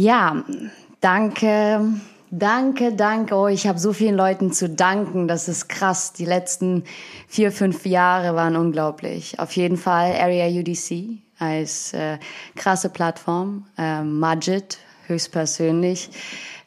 Ja, danke. Danke, danke. Oh, ich habe so vielen Leuten zu danken. Das ist krass. Die letzten vier, fünf Jahre waren unglaublich. Auf jeden Fall Area UDC als äh, krasse Plattform. Äh, Majid höchstpersönlich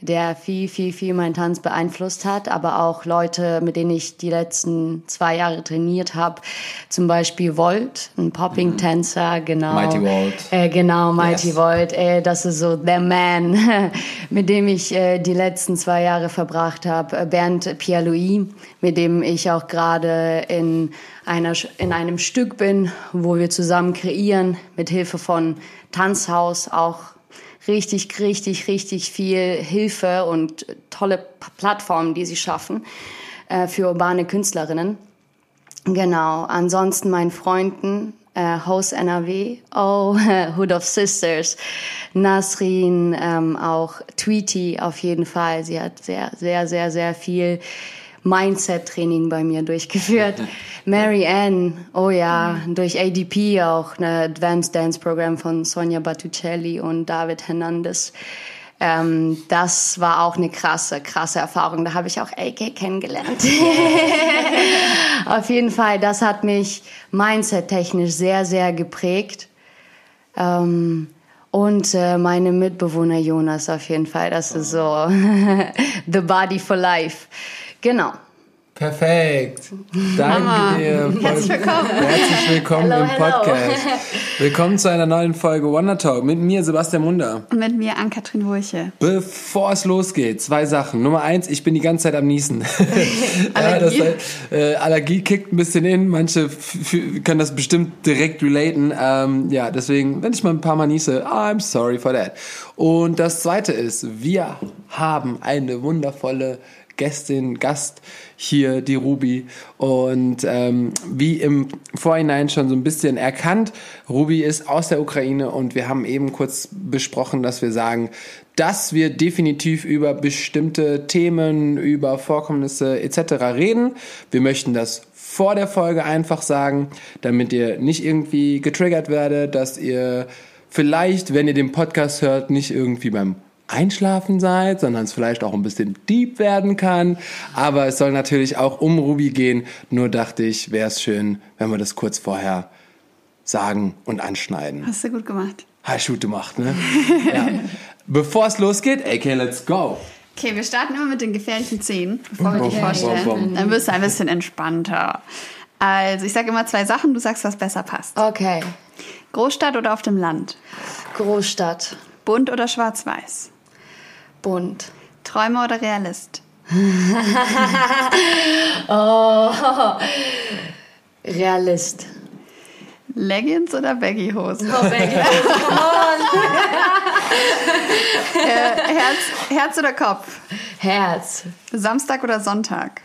der viel, viel, viel meinen Tanz beeinflusst hat, aber auch Leute, mit denen ich die letzten zwei Jahre trainiert habe, zum Beispiel Volt, ein Popping-Tänzer, genau. Mighty Volt. Äh, genau, Mighty yes. Volt. Äh, das ist so der Man, mit dem ich äh, die letzten zwei Jahre verbracht habe. Äh, Bernd Pierre-Louis, mit dem ich auch gerade in einer, in einem Stück bin, wo wir zusammen kreieren, mit Hilfe von Tanzhaus, auch richtig, richtig, richtig viel Hilfe und tolle Plattformen, die sie schaffen äh, für urbane Künstlerinnen. Genau. Ansonsten meinen Freunden, äh, Host NRW, oh, Hood of Sisters, Nasrin, ähm, auch Tweety auf jeden Fall. Sie hat sehr, sehr, sehr, sehr viel Mindset-Training bei mir durchgeführt. Mary Ann, oh ja, durch ADP auch, ein Advanced Dance Program von Sonja Battucelli und David Hernandez. Ähm, das war auch eine krasse, krasse Erfahrung. Da habe ich auch AK kennengelernt. Auf jeden Fall, das hat mich mindset-technisch sehr, sehr geprägt. Ähm, und äh, meine Mitbewohner Jonas auf jeden Fall. Das ist so the body for life. Genau. Perfekt. Danke Mama. dir. Herzlich willkommen. Herzlich willkommen hello, im Podcast. Hello. Willkommen zu einer neuen Folge Wonder Talk mit mir, Sebastian Munder. Und mit mir, Ann-Kathrin Wurche. Bevor es losgeht, zwei Sachen. Nummer eins, ich bin die ganze Zeit am Niesen. Allergie? ja, das, äh, Allergie kickt ein bisschen in. Manche können das bestimmt direkt relaten. Ähm, ja, deswegen, wenn ich mal ein paar Mal niese, I'm sorry for that. Und das zweite ist, wir haben eine wundervolle Gästin, Gast hier, die Ruby. Und ähm, wie im Vorhinein schon so ein bisschen erkannt, Ruby ist aus der Ukraine und wir haben eben kurz besprochen, dass wir sagen, dass wir definitiv über bestimmte Themen, über Vorkommnisse etc. reden. Wir möchten das vor der Folge einfach sagen, damit ihr nicht irgendwie getriggert werdet, dass ihr vielleicht, wenn ihr den Podcast hört, nicht irgendwie beim Einschlafen seid, sondern es vielleicht auch ein bisschen deep werden kann. Aber es soll natürlich auch um Ruby gehen. Nur dachte ich, wäre es schön, wenn wir das kurz vorher sagen und anschneiden. Hast du gut gemacht. Hast du gut gemacht, ne? ja. Bevor es losgeht, okay, let's go. Okay, wir starten immer mit den gefährlichen Szenen, bevor wir die vorstellen. Dann wirst du ein bisschen entspannter. Also, ich sage immer zwei Sachen, du sagst, was besser passt. Okay. Großstadt oder auf dem Land? Großstadt. Bunt oder schwarz-weiß? Bunt. Träumer oder Realist? oh, Realist. Leggings oder Baggy-Hosen? Oh, Baggy-Hosen. äh, Herz, Herz oder Kopf? Herz. Samstag oder Sonntag?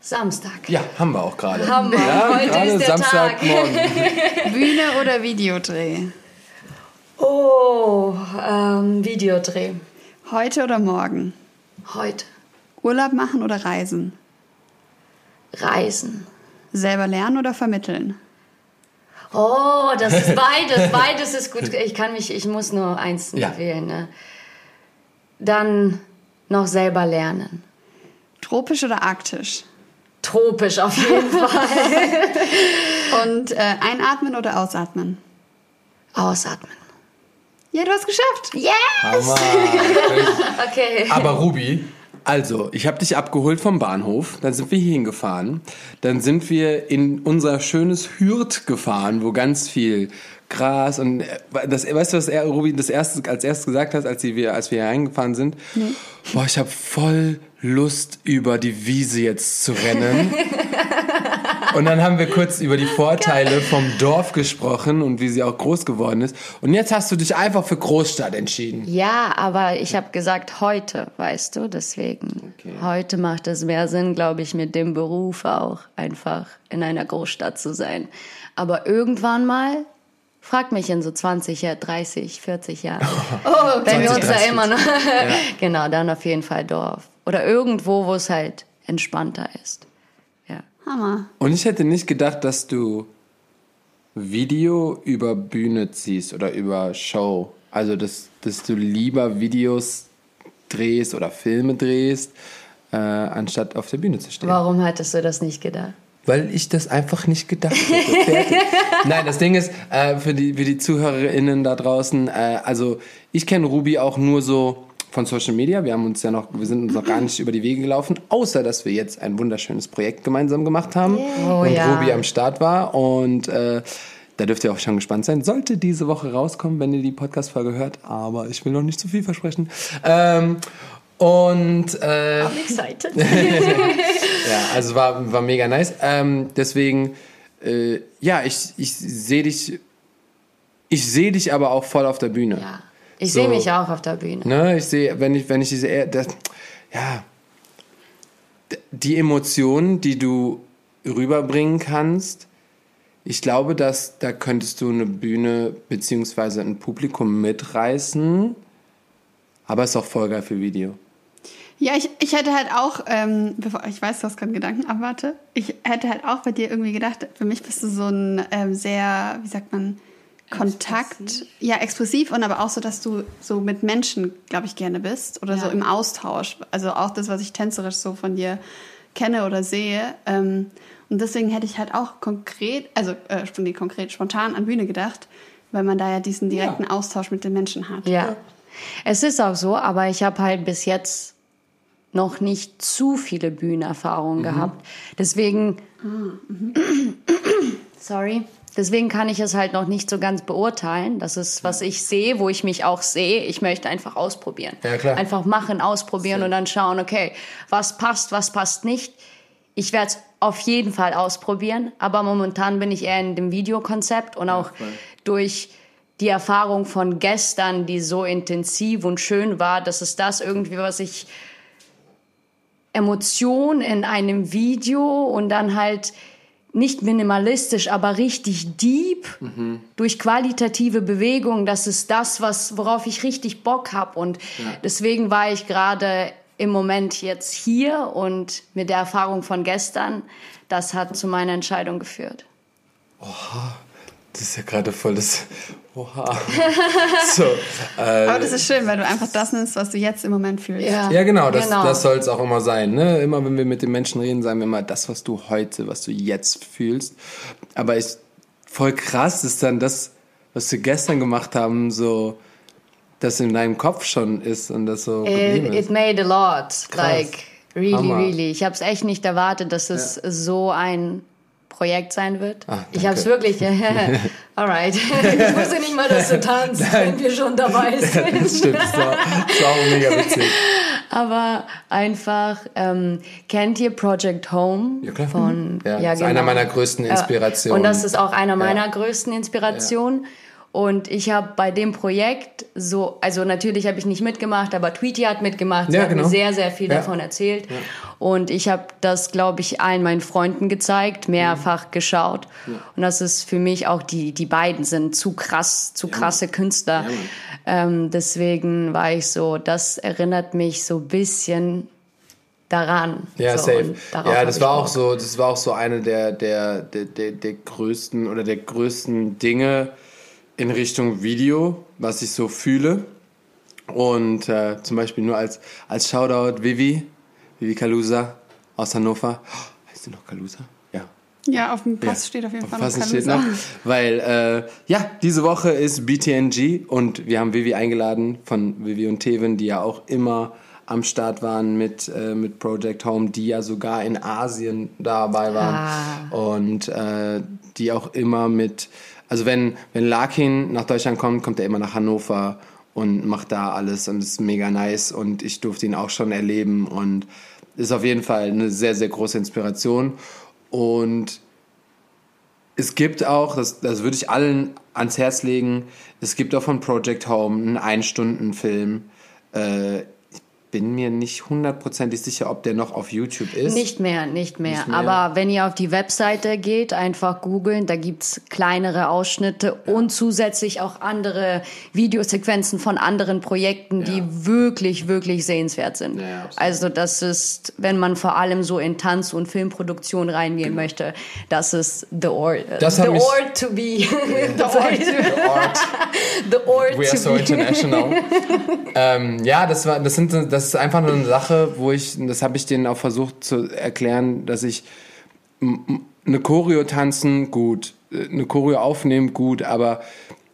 Samstag. Ja, haben wir auch gerade. Haben wir. Ja, Heute ist der Samstagmorgen. Bühne oder Videodreh? Oh, ähm, Videodreh. Heute oder morgen? Heute. Urlaub machen oder reisen? Reisen. Selber lernen oder vermitteln? Oh, das ist beides. Beides ist gut. Ich kann mich, ich muss nur eins ja. wählen. Ne? Dann noch selber lernen. Tropisch oder arktisch? Tropisch auf jeden Fall. Und äh, einatmen oder ausatmen? Ausatmen. Ja, du hast geschafft. Yes! okay. Aber Ruby, also, ich habe dich abgeholt vom Bahnhof, dann sind wir hier hingefahren, dann sind wir in unser schönes Hürth gefahren, wo ganz viel Gras und äh, das, weißt du, was er, Ruby das erste, als erstes gesagt hat, als wir, als wir hier reingefahren sind? Nee. Boah, ich habe voll Lust, über die Wiese jetzt zu rennen. und dann haben wir kurz über die Vorteile vom Dorf gesprochen und wie sie auch groß geworden ist. Und jetzt hast du dich einfach für Großstadt entschieden. Ja, aber ich habe gesagt heute, weißt du, deswegen. Okay. Heute macht es mehr Sinn, glaube ich, mit dem Beruf auch einfach in einer Großstadt zu sein. Aber irgendwann mal Frag mich in so 20, 30, 40 Jahren. Oh, Wenn wir uns da immer noch. ja. Genau, dann auf jeden Fall Dorf. Oder irgendwo, wo es halt entspannter ist. Ja. Hammer. Und ich hätte nicht gedacht, dass du Video über Bühne ziehst oder über Show. Also, dass, dass du lieber Videos drehst oder Filme drehst, äh, anstatt auf der Bühne zu stehen. Warum hattest du das nicht gedacht? Weil ich das einfach nicht gedacht hätte. Nein, das Ding ist, äh, für, die, für die ZuhörerInnen da draußen, äh, also ich kenne Ruby auch nur so von Social Media. Wir haben uns ja noch, wir sind uns noch gar nicht über die Wege gelaufen, außer dass wir jetzt ein wunderschönes Projekt gemeinsam gemacht haben Oh, und ja. Ruby am Start war und äh, da dürft ihr auch schon gespannt sein. Sollte diese Woche rauskommen, wenn ihr die Podcast-Folge hört, aber ich will noch nicht zu viel versprechen. Ähm, und äh, I'm excited. ja, also war, war mega nice. Ähm, deswegen, äh, ja, ich, ich sehe dich, ich sehe dich aber auch voll auf der Bühne. ja. Ich So. sehe mich auch auf der Bühne. Ne, ich sehe, wenn ich, wenn ich diese, das, ja, die Emotionen, die du rüberbringen kannst, ich glaube, dass da könntest du eine Bühne beziehungsweise ein Publikum mitreißen, aber ist auch voll geil für Video. Ja, ich, ich hätte halt auch, ähm, bevor ich weiß, du hast gerade Gedanken, aber warte, ich hätte halt auch bei dir irgendwie gedacht, für mich bist du so ein ähm, sehr, wie sagt man, Kontakt, ja, expressiv und aber auch so, dass du so mit Menschen, glaube ich, gerne bist oder so Ja. im Austausch. Also auch das, was ich tänzerisch so von dir kenne oder sehe. Ähm, und deswegen hätte ich halt auch konkret, also äh, nee, konkret spontan an Bühne gedacht, weil man da ja diesen direkten Austausch mit den Menschen hat. Ja. Es ist auch so, aber ich habe halt bis jetzt noch nicht zu viele Bühnenerfahrungen gehabt. Deswegen, sorry, deswegen kann ich es halt noch nicht so ganz beurteilen. Das ist, was ich sehe, wo ich mich auch sehe. Ich möchte einfach ausprobieren. Ja, klar. Einfach machen, ausprobieren und dann schauen, okay, was passt, was passt nicht. Ich werde es auf jeden Fall ausprobieren, aber momentan bin ich eher in dem Videokonzept und auch voll. durch die Erfahrung von gestern, die so intensiv und schön war, dass es das irgendwie, was ich Emotion in einem Video und dann halt nicht minimalistisch, aber richtig deep durch qualitative Bewegung. Das ist das, was worauf ich richtig Bock hab und deswegen war ich gerade im Moment jetzt hier und mit der Erfahrung von gestern, das hat zu meiner Entscheidung geführt. Das ist ja gerade voll das. Oha. so, äh, Aber das ist schön, weil du einfach das nimmst, was du jetzt im Moment fühlst. Ja, genau, das, Genau. das soll es auch immer sein. Ne? Immer wenn wir mit den Menschen reden, sagen wir immer das, was du heute, was du jetzt fühlst. Aber ist voll krass ist dann das, was wir gestern gemacht haben, so, das in deinem Kopf schon ist und das so geblieben It, ist. it made a lot. Like, really, Hammer. really. Ich habe es echt nicht erwartet, dass es so ein Projekt sein wird. Ah, ich habe es wirklich. Alright. ich wusste nicht mal, dass du tanzt, wenn wir schon dabei das sind. stimmt, das war, das war mega witzig. Aber einfach, ähm, kennt ihr Project Home? Ja, klar. Von, Ja, ist einer meiner größten Inspirationen. Und das ist auch einer meiner größten Inspirationen. Und ich habe bei dem Projekt so, also natürlich habe ich nicht mitgemacht, aber Tweety hat mitgemacht. Sie Ja, hat genau. mir sehr, sehr viel Ja. davon erzählt. Und ich habe das, glaube ich, allen meinen Freunden gezeigt, mehrfach geschaut. Und das ist für mich auch, die, die beiden sind zu krass, zu krasse Künstler. ähm, deswegen war ich so, das erinnert mich so ein bisschen daran. Ja, so, safe. Ja, das war auch so, das war auch so eine der, der, der, der, der größten oder der größten Dinge in Richtung Video, was ich so fühle. Und äh, zum Beispiel nur als, als Shoutout Vivi, Vivi Kalusa aus Hannover. Oh, heißt sie noch Kalusa? Ja. Ja, auf dem Pass steht auf jeden Fall noch Passen steht noch. Kalusa. Weil, äh, ja, diese Woche ist BTNG und wir haben Vivi eingeladen von Vivi und Tevin, die ja auch immer am Start waren mit, äh, mit Project Home, die ja sogar in Asien dabei waren. Und äh, die auch immer mit, also wenn, wenn Larkin nach Deutschland kommt, kommt er immer nach Hannover und macht da alles und ist mega nice und ich durfte ihn auch schon erleben und ist auf jeden Fall eine sehr, sehr große Inspiration. Und es gibt auch, das, das würde ich allen ans Herz legen, es gibt auch von Project Home einen Ein-Stunden-Film. Äh, bin mir nicht hundertprozentig sicher, ob der noch auf YouTube ist. Nicht mehr, nicht mehr. Nicht mehr. Aber wenn ihr auf die Webseite geht, einfach googeln, da gibt's kleinere Ausschnitte ja. und zusätzlich auch andere Videosequenzen von anderen Projekten, ja. die wirklich, wirklich sehenswert sind. Ja, also das ist, wenn man vor allem so in Tanz- und Filmproduktion reingehen genau. möchte, das ist the ort, das the ort to be. the ort. the ort. the ort We are so be. international. ähm, ja, das war, das sind, das ist einfach nur eine Sache, wo ich, das habe ich denen auch versucht zu erklären, dass ich eine Choreo tanzen, gut, eine Choreo aufnehmen, gut, aber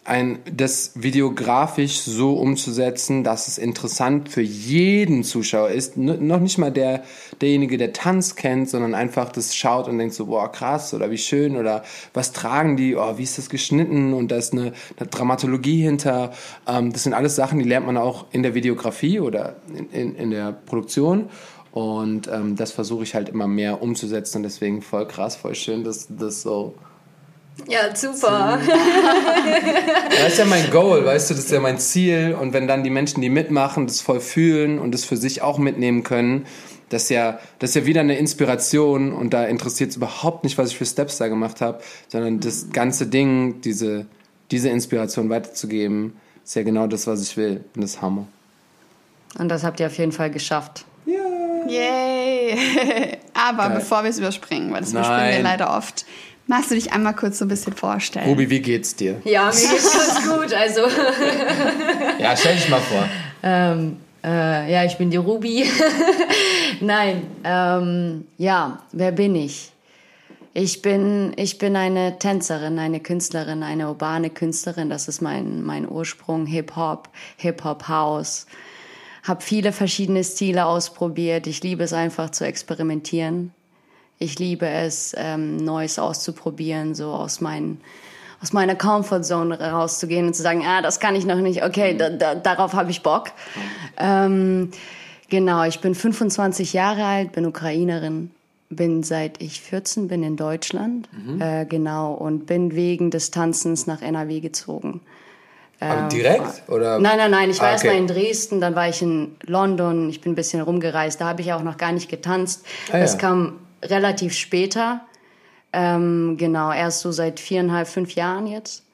ein, das videografisch so umzusetzen, dass es interessant für jeden Zuschauer ist. N noch nicht mal der, derjenige, der Tanz kennt, sondern einfach das schaut und denkt so, boah, krass oder wie schön oder was tragen die, oh, wie ist das geschnitten und da ist eine, eine Dramatologie hinter. Ähm, das sind alles Sachen, die lernt man auch in der Videografie oder in, in, in der Produktion. Und ähm, das versuche ich halt immer mehr umzusetzen und deswegen voll krass, voll schön, dass das so ja, super. das ist ja mein Goal, weißt du, das ist ja mein Ziel. Und wenn dann die Menschen, die mitmachen, das voll fühlen und das für sich auch mitnehmen können, das ist ja, das ist ja wieder eine Inspiration und da interessiert es überhaupt nicht, was ich für Steps da gemacht habe, sondern das ganze Ding, diese, diese Inspiration weiterzugeben, ist ja genau das, was ich will. Und das ist Hammer. Und das habt ihr auf jeden Fall geschafft. Ja. Yay! Aber Geil. bevor wir es überspringen, weil das Nein. überspringen wir leider oft, Magst du dich einmal kurz so ein bisschen vorstellen? Ruby, wie geht's dir? Ja, mir geht's ganz gut. Also. ja, stell dich mal vor. Ähm, äh, ja, ich bin die Ruby. Nein, ähm, ja, wer bin ich? Ich bin, ich bin eine Tänzerin, eine Künstlerin, eine urbane Künstlerin. Das ist mein, mein Ursprung. Hip-Hop, Hip-Hop-House. Hab viele verschiedene Stile ausprobiert. Ich liebe es einfach zu experimentieren. Ich liebe es, ähm, Neues auszuprobieren, so aus meinen aus meiner Comfortzone rauszugehen und zu sagen, ah, das kann ich noch nicht, okay, da, da, darauf habe ich Bock. Ähm, genau, ich bin 25 Jahre alt, bin Ukrainerin, bin seit ich 14 bin in Deutschland, mhm. äh, genau, und bin wegen des Tanzens nach NRW gezogen. Aber ähm, direkt? Oder? Nein, nein, nein. Ich war ah, okay. erst mal in Dresden, dann war ich in London, ich bin ein bisschen rumgereist. Da habe ich auch noch gar nicht getanzt. Ah, das ja. kam relativ später. Ähm, genau, erst so seit viereinhalb, fünf Jahren jetzt.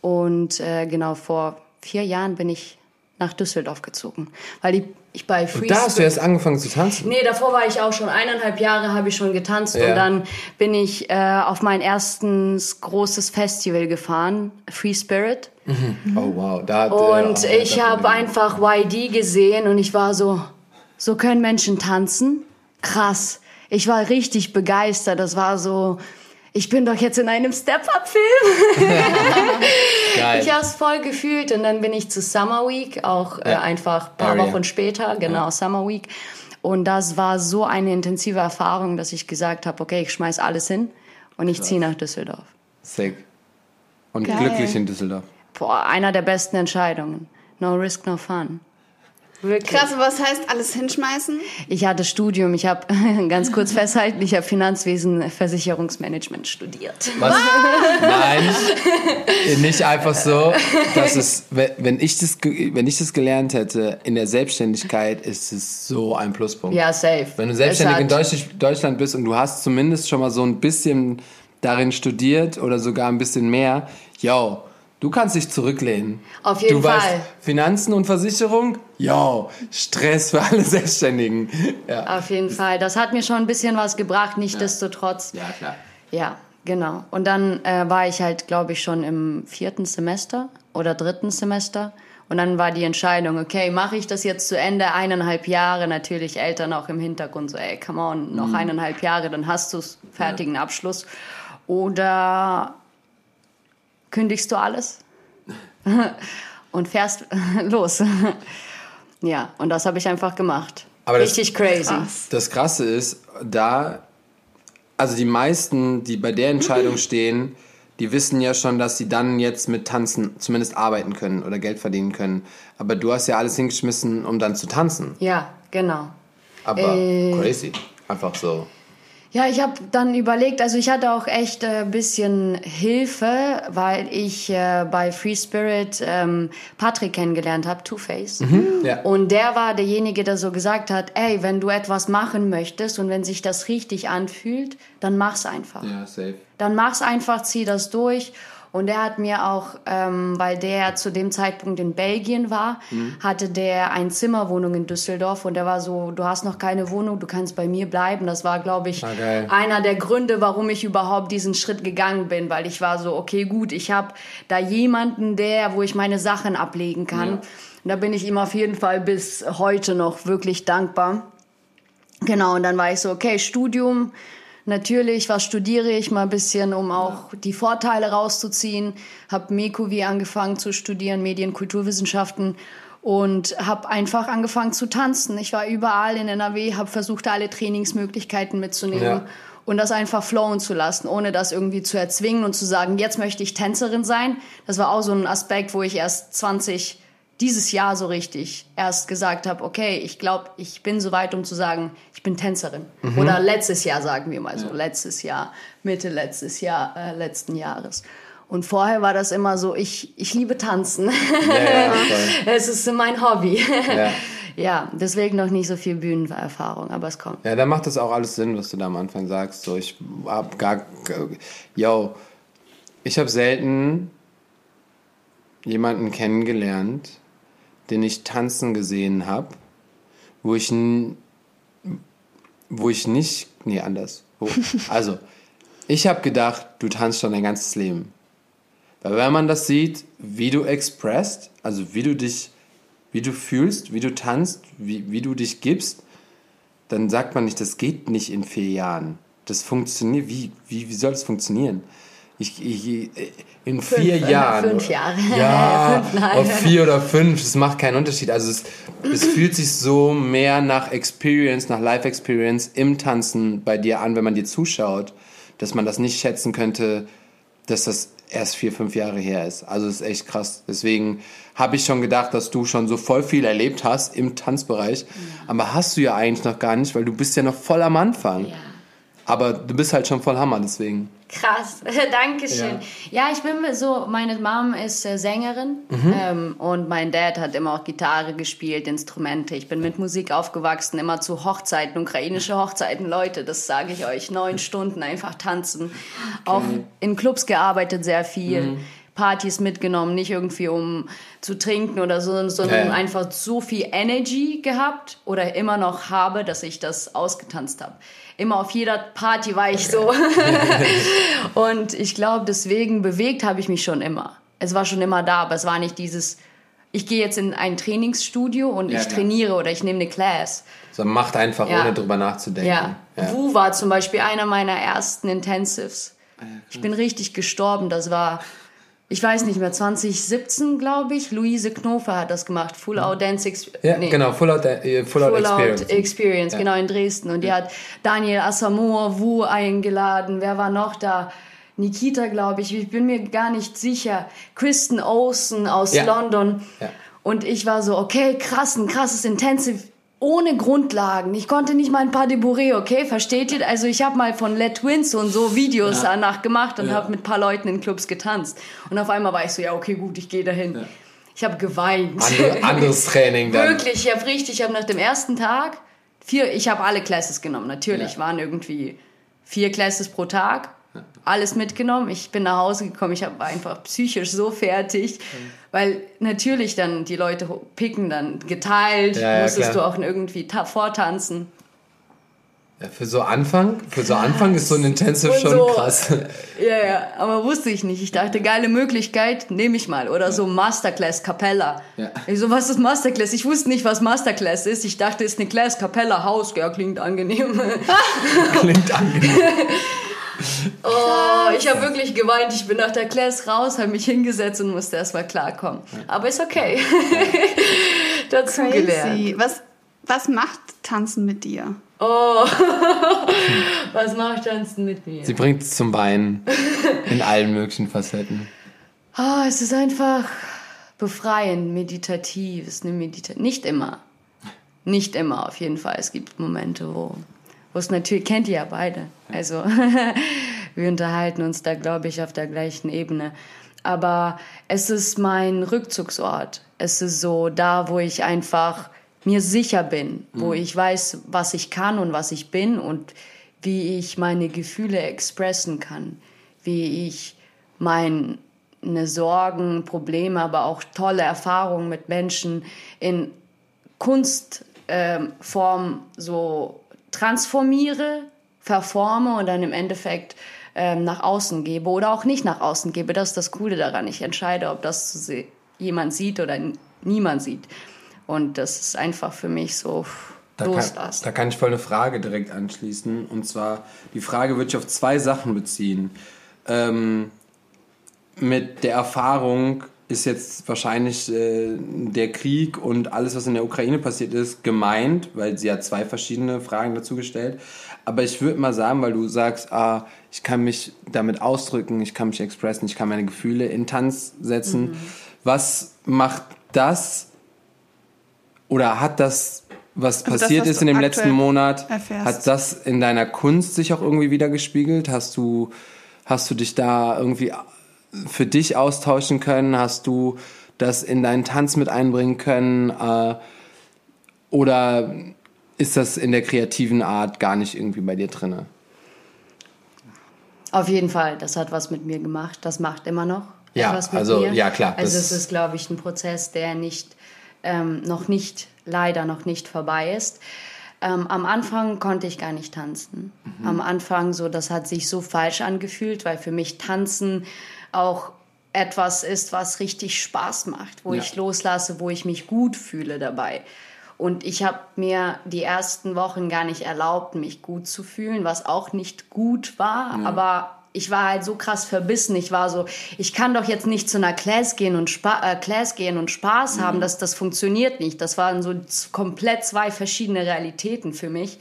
Und äh, genau vor vier Jahren bin ich nach Düsseldorf gezogen, weil ich, ich bei Free. Und da hast du erst angefangen zu tanzen? Nee, davor war ich auch schon eineinhalb Jahre habe ich schon getanzt ja. und dann bin ich äh, auf mein erstes großes Festival gefahren, Free Spirit. Mhm. Oh wow, da hat, Und ja, ich habe einfach YD gesehen und ich war so, so können Menschen tanzen? Krass ich war richtig begeistert. Das war so, ich bin doch jetzt in einem Step-Up-Film. ich habe es voll gefühlt und dann bin ich zu Summer Week, auch äh, einfach ein paar Area. Wochen später, genau, ja. Summer Week. Und das war so eine intensive Erfahrung, dass ich gesagt habe, okay, ich schmeiß alles hin und ich ziehe nach Düsseldorf. Sick. Und Geil. glücklich in Düsseldorf. Boah, einer der besten Entscheidungen. No risk, no fun. Wirklich. Krass, was heißt alles hinschmeißen? Ich hatte Studium, ich habe ganz kurz festhalten, ich habe Finanzwesen, Versicherungsmanagement studiert. Was? Nein, nicht einfach so, dass es, wenn ich das, wenn ich das gelernt hätte in der Selbstständigkeit, ist es so ein Pluspunkt. Ja, safe. Wenn du selbstständig in Deutschland bist und du hast zumindest schon mal so ein bisschen darin studiert oder sogar ein bisschen mehr, yo, Du kannst dich zurücklehnen. Auf jeden du Fall. Weißt, Finanzen und Versicherung, ja, Stress für alle Selbstständigen. Ja. Auf jeden Fall. Das hat mir schon ein bisschen was gebracht, nichtdestotrotz. Ja, klar. Ja, genau. Und dann äh, war ich halt, glaube ich, schon im vierten Semester oder dritten Semester. Und dann war die Entscheidung, okay, mache ich das jetzt zu Ende, eineinhalb Jahre, natürlich Eltern auch im Hintergrund so, ey, come on, noch mhm. eineinhalb Jahre, dann hast du fertigen ja. Abschluss. Oder kündigst du alles und fährst los. ja, und das habe ich einfach gemacht. Aber Richtig das, crazy. Krass. Das Krasse ist, da, also die meisten, die bei der Entscheidung stehen, die wissen ja schon, dass sie dann jetzt mit Tanzen zumindest arbeiten können oder Geld verdienen können. Aber du hast ja alles hingeschmissen, um dann zu tanzen. Ja, genau. Aber äh, crazy. Einfach so. Ja, ich habe dann überlegt, also ich hatte auch echt ein äh, bisschen Hilfe, weil ich äh, bei Free Spirit ähm, Patrick kennengelernt habe, Two-Face. Mhm, ja. Und der war derjenige, der so gesagt hat, ey, wenn du etwas machen möchtest und wenn sich das richtig anfühlt, dann mach's einfach. Ja, safe. Dann mach's einfach, zieh das durch. Und er hat mir auch, ähm, weil der zu dem Zeitpunkt in Belgien war, mhm. hatte der eine Zimmerwohnung in Düsseldorf und der war so, du hast noch keine Wohnung, du kannst bei mir bleiben. Das war, glaube ich, ah, einer der Gründe, warum ich überhaupt diesen Schritt gegangen bin, weil ich war so, okay, gut, ich habe da jemanden, der, wo ich meine Sachen ablegen kann. Ja. Und da bin ich ihm auf jeden Fall bis heute noch wirklich dankbar. Genau, und dann war ich so, okay, Studium, Natürlich, was studiere ich mal ein bisschen, um auch die Vorteile rauszuziehen. Habe MECOVI angefangen zu studieren, Medienkulturwissenschaften und habe einfach angefangen zu tanzen. Ich war überall in NRW, habe versucht, alle Trainingsmöglichkeiten mitzunehmen. Ja. Und das einfach flowen zu lassen, ohne das irgendwie zu erzwingen und zu sagen, jetzt möchte ich Tänzerin sein. Das war auch so ein Aspekt, wo ich erst 20 dieses Jahr so richtig erst gesagt habe, okay, ich glaube, ich bin so weit, um zu sagen, ich bin Tänzerin. Mhm. Oder letztes Jahr, sagen wir mal so, ja. letztes Jahr, Mitte letztes Jahr, äh, letzten Jahres. Und vorher war das immer so, ich, ich liebe Tanzen. Ja, ja, es ist mein Hobby. Ja. ja, deswegen noch nicht so viel Bühnenerfahrung, aber es kommt. Ja, dann macht das auch alles Sinn, was du da am Anfang sagst. So, ich hab gar, yo, ich habe selten jemanden kennengelernt, den ich tanzen gesehen habe, wo ich, wo ich nicht, nee, anders. Wo, also, ich habe gedacht, du tanzt schon dein ganzes Leben. Weil wenn man das sieht, wie du expresst, also wie du dich, wie du fühlst, wie du tanzt, wie, wie du dich gibst, dann sagt man nicht, das geht nicht in vier Jahren. Das funktioniert, wie, wie, wie soll das funktionieren? Ich, ich, in fünf, vier Jahren. Fünf Jahre. Ja, fünf, auf vier oder fünf, das macht keinen Unterschied. Also es, es fühlt sich so mehr nach Experience, nach Life Experience im Tanzen bei dir an, wenn man dir zuschaut, dass man das nicht schätzen könnte, dass das erst vier, fünf Jahre her ist. Also es ist echt krass. Deswegen habe ich schon gedacht, dass du schon so voll viel erlebt hast im Tanzbereich. Ja. Aber hast du ja eigentlich noch gar nicht, weil du bist ja noch voll am Anfang. Ja. Aber du bist halt schon voll Hammer, deswegen. Krass, Dankeschön. Ja. ja, ich bin so, meine Mom ist äh, Sängerin mhm. ähm, und mein Dad hat immer auch Gitarre gespielt, Instrumente. Ich bin mit Musik aufgewachsen, immer zu Hochzeiten, ukrainische Hochzeiten. Leute, das sage ich euch, neun Stunden einfach tanzen. Okay. Auch in Clubs gearbeitet, sehr viel. Mhm. Partys mitgenommen, nicht irgendwie um zu trinken oder so, sondern ja. einfach so viel Energy gehabt oder immer noch habe, dass ich das ausgetanzt habe immer auf jeder Party war ich so. und ich glaube, deswegen bewegt habe ich mich schon immer. Es war schon immer da, aber es war nicht dieses, ich gehe jetzt in ein Trainingsstudio und ja, ich trainiere oder ich nehme eine Class. So macht einfach, ja. ohne drüber nachzudenken. Ja. ja. Wu war zum Beispiel einer meiner ersten Intensives. Ah, ich bin richtig gestorben. Das war ich weiß nicht mehr, 2017, glaube ich, Luise Knofer hat das gemacht, Full Out Dance Experience. Ja, nee. genau, Full Out, äh, Full Out Full Experience. Out Experience, ja. genau, in Dresden. Und die hat Daniel Asamoah Wu eingeladen. Wer war noch da? Nikita, glaube ich. Ich bin mir gar nicht sicher. Kristen Olsen aus ja. London. Ja. Und ich war so, okay, krass, ein krasses Intensive ohne Grundlagen. Ich konnte nicht mal ein paar de Bourrée, okay? Versteht ihr? Also ich habe mal von Let Twins und so Videos ja. danach gemacht und ja. habe mit ein paar Leuten in Clubs getanzt. Und auf einmal war ich so, ja, okay, gut, ich gehe dahin. Ja. Ich habe geweint. Andere, anderes Training dann. Wirklich, ich habe richtig, ich habe nach dem ersten Tag vier, ich habe alle Classes genommen. Natürlich waren irgendwie vier Classes pro Tag alles mitgenommen. Ich bin nach Hause gekommen, ich war einfach psychisch so fertig, weil natürlich dann die Leute picken dann geteilt, ja, musstest klar. du auch irgendwie vortanzen. Ja, für so Anfang, für so Anfang ist so ein Intensive schon so, krass. Ja, ja, aber wusste ich nicht. Ich dachte, geile Möglichkeit, nehme ich mal. Oder ja. so Masterclass, Capella. Ja. Ich so, was ist Masterclass? Ich wusste nicht, was Masterclass ist. Ich dachte, es ist eine Class, Capella, Haus. Ja, klingt angenehm. klingt angenehm. Oh, ich habe wirklich geweint. Ich bin nach der Class raus, habe mich hingesetzt und musste erstmal klarkommen. Aber ist okay. Dazu Crazy. gelernt. Was, was macht Tanzen mit dir? Oh, was macht Tanzen mit mir? Sie bringt es zum Weinen in allen möglichen Facetten. Oh, es ist einfach befreiend, meditativ. Es ist eine Medita nicht immer. Nicht immer, auf jeden Fall. Es gibt Momente, wo wo es natürlich, kennt ihr ja beide. Also wir unterhalten uns da, glaube ich, auf der gleichen Ebene. Aber es ist mein Rückzugsort. Es ist so da, wo ich einfach mir sicher bin, wo mhm. ich weiß, was ich kann und was ich bin und wie ich meine Gefühle expressen kann, wie ich meine Sorgen, Probleme, aber auch tolle Erfahrungen mit Menschen in Kunstform ähm, so transformiere, verforme und dann im Endeffekt ähm, nach außen gebe oder auch nicht nach außen gebe. Das ist das Coole daran. Ich entscheide, ob das jemand sieht oder niemand sieht. Und das ist einfach für mich so da kann, da kann ich voll eine Frage direkt anschließen. Und zwar, die Frage würde ich auf zwei Sachen beziehen. Ähm, mit der Erfahrung ist jetzt wahrscheinlich äh, der Krieg und alles, was in der Ukraine passiert ist, gemeint, weil sie hat zwei verschiedene Fragen dazu gestellt. Aber ich würde mal sagen, weil du sagst, ah, ich kann mich damit ausdrücken, ich kann mich expressen, ich kann meine Gefühle in Tanz setzen. Mhm. Was macht das oder hat das, was also passiert das, was ist in dem letzten Monat, erfährst. hat das in deiner Kunst sich auch irgendwie wieder gespiegelt? Hast du, hast du dich da irgendwie für dich austauschen können? Hast du das in deinen Tanz mit einbringen können? Äh, oder ist das in der kreativen Art gar nicht irgendwie bei dir drin? Auf jeden Fall, das hat was mit mir gemacht. Das macht immer noch ja, was mit also, mir. Ja, klar. Also es ist, glaube ich, ein Prozess, der nicht, ähm, noch nicht, leider noch nicht vorbei ist. Ähm, am Anfang konnte ich gar nicht tanzen. Mhm. Am Anfang so, das hat sich so falsch angefühlt, weil für mich Tanzen auch etwas ist, was richtig Spaß macht, wo ja. ich loslasse, wo ich mich gut fühle dabei. Und ich habe mir die ersten Wochen gar nicht erlaubt, mich gut zu fühlen, was auch nicht gut war, ja. aber ich war halt so krass verbissen. Ich war so, ich kann doch jetzt nicht zu einer Class gehen und, Spa äh, Class gehen und Spaß mhm. haben. Das, das funktioniert nicht. Das waren so komplett zwei verschiedene Realitäten für mich.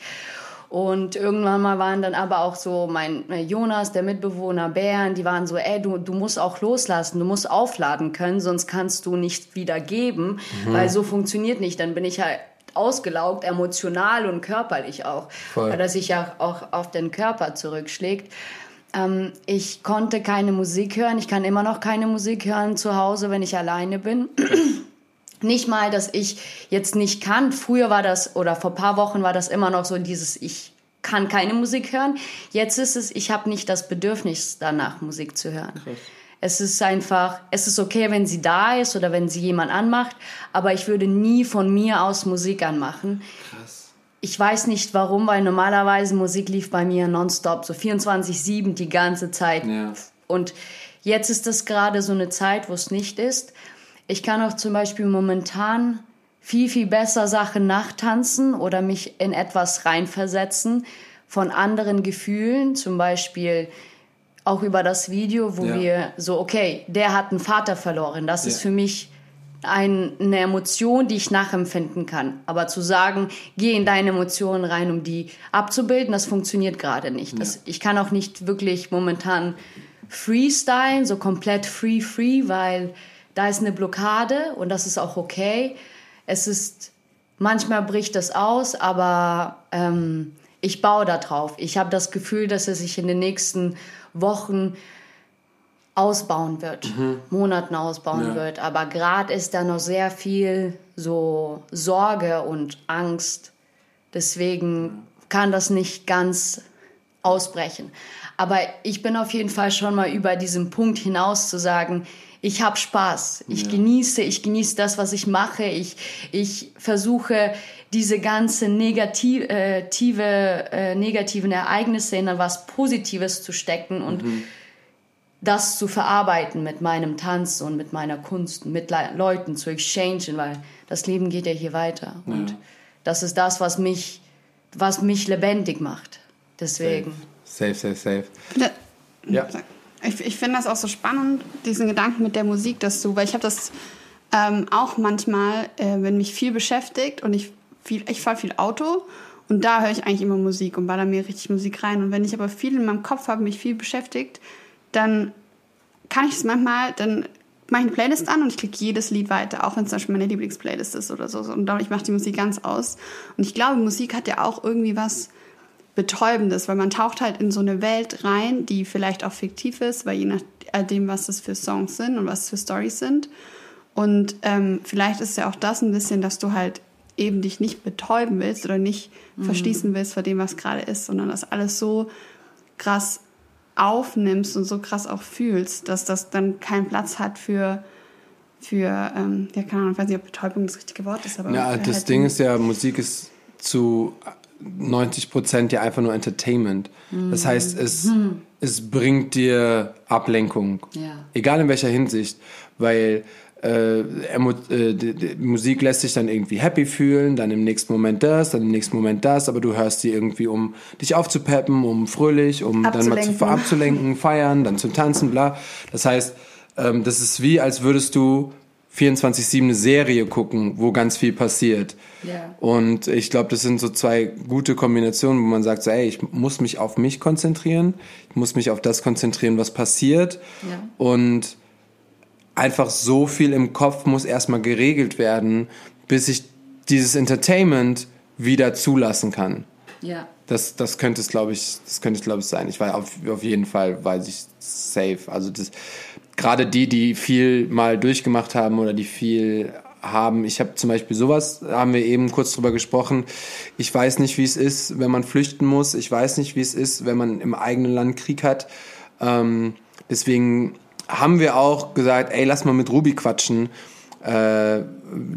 Und irgendwann mal waren dann aber auch so mein äh, Jonas, der Mitbewohner Bären, die waren so, ey, du, du musst auch loslassen, du musst aufladen können, sonst kannst du nicht wieder geben, mhm. weil so funktioniert nicht. Dann bin ich halt ausgelaugt, emotional und körperlich auch, Voll. weil das sich ja auch auf den Körper zurückschlägt. Ähm, ich konnte keine Musik hören, ich kann immer noch keine Musik hören zu Hause, wenn ich alleine bin. nicht mal, dass ich jetzt nicht kann. Früher war das, oder vor paar Wochen war das immer noch so dieses, ich kann keine Musik hören. Jetzt ist es, ich habe nicht das Bedürfnis danach, Musik zu hören. Krass. Es ist einfach, es ist okay, wenn sie da ist oder wenn sie jemand anmacht, aber ich würde nie von mir aus Musik anmachen. Krass. Ich weiß nicht warum, weil normalerweise Musik lief bei mir nonstop, so 24-7 die ganze Zeit. Ja. Und jetzt ist das gerade so eine Zeit, wo es nicht ist. Ich kann auch zum Beispiel momentan viel, viel besser Sachen nachtanzen oder mich in etwas reinversetzen von anderen Gefühlen, zum Beispiel auch über das Video, wo ja. wir so, okay, der hat einen Vater verloren. Das ja. ist für mich ein, eine Emotion, die ich nachempfinden kann. Aber zu sagen, geh in deine Emotionen rein, um die abzubilden, das funktioniert gerade nicht. Ja. Das, ich kann auch nicht wirklich momentan freestylen, so komplett free, free, weil da ist eine Blockade und das ist auch okay. Es ist, manchmal bricht das aus, aber ähm, ich baue da drauf. Ich habe das Gefühl, dass es sich in den nächsten Wochen ausbauen wird, mhm. Monaten ausbauen ja. wird. Aber gerade ist da noch sehr viel so Sorge und Angst. Deswegen kann das nicht ganz ausbrechen. Aber ich bin auf jeden Fall schon mal über diesen Punkt hinaus zu sagen, ich habe Spaß, ich ja. genieße, ich genieße das, was ich mache, ich, ich versuche diese ganze negative, äh, negativen Ereignisse in etwas Positives zu stecken und mhm. das zu verarbeiten mit meinem Tanz und mit meiner Kunst, mit Le Leuten zu exchangen, weil das Leben geht ja hier weiter ja. und das ist das, was mich, was mich lebendig macht. Deswegen. Safe, safe, safe. safe. Ja. Ich, ich finde das auch so spannend, diesen Gedanken mit der Musik, dass du, weil ich habe das ähm, auch manchmal, äh, wenn mich viel beschäftigt und ich viel, ich fahre viel Auto und da höre ich eigentlich immer Musik und baller mir richtig Musik rein. Und wenn ich aber viel in meinem Kopf habe, mich viel beschäftigt, dann kann ich es manchmal, dann mache ich eine Playlist an und ich klicke jedes Lied weiter, auch wenn es zum Beispiel meine Lieblingsplaylist ist oder so. Und ich mache die Musik ganz aus. Und ich glaube, Musik hat ja auch irgendwie was Betäubendes, weil man taucht halt in so eine Welt rein, die vielleicht auch fiktiv ist, weil je nachdem, was das für Songs sind und was es für Stories sind. Und ähm, vielleicht ist ja auch das ein bisschen, dass du halt eben dich nicht betäuben willst oder nicht mhm. verschließen willst vor dem, was gerade ist, sondern das alles so krass aufnimmst und so krass auch fühlst, dass das dann keinen Platz hat für für, ähm, ja, keine Ahnung, ich weiß nicht, ob Betäubung das richtige Wort ist, aber. Ja, das halt Ding ist ja, Musik ist zu 90 Prozent ja einfach nur Entertainment. Das heißt, es, mhm. es bringt dir Ablenkung. Ja. Egal in welcher Hinsicht. Weil äh, äh, Musik lässt sich dann irgendwie happy fühlen, dann im nächsten Moment das, dann im nächsten Moment das, aber du hörst sie irgendwie, um dich aufzupeppen, um fröhlich, um dann mal zu, abzulenken, feiern, dann zum Tanzen, bla. Das heißt, ähm, das ist wie, als würdest du 24-7 eine Serie gucken, wo ganz viel passiert. Yeah. Und ich glaube, das sind so zwei gute Kombinationen, wo man sagt, so, ey, ich muss mich auf mich konzentrieren, ich muss mich auf das konzentrieren, was passiert. Yeah. Und einfach so viel im Kopf muss erstmal geregelt werden, bis ich dieses Entertainment wieder zulassen kann. Ja. Das, das könnte es, glaube ich, das könnte es, glaube ich, sein. Ich weiß auf, auf jeden Fall weiß ich safe. Also das, gerade die, die viel mal durchgemacht haben oder die viel haben. Ich habe zum Beispiel sowas, haben wir eben kurz drüber gesprochen. Ich weiß nicht, wie es ist, wenn man flüchten muss. Ich weiß nicht, wie es ist, wenn man im eigenen Land Krieg hat. Ähm, deswegen haben wir auch gesagt, ey, lass mal mit Ruby quatschen. Äh,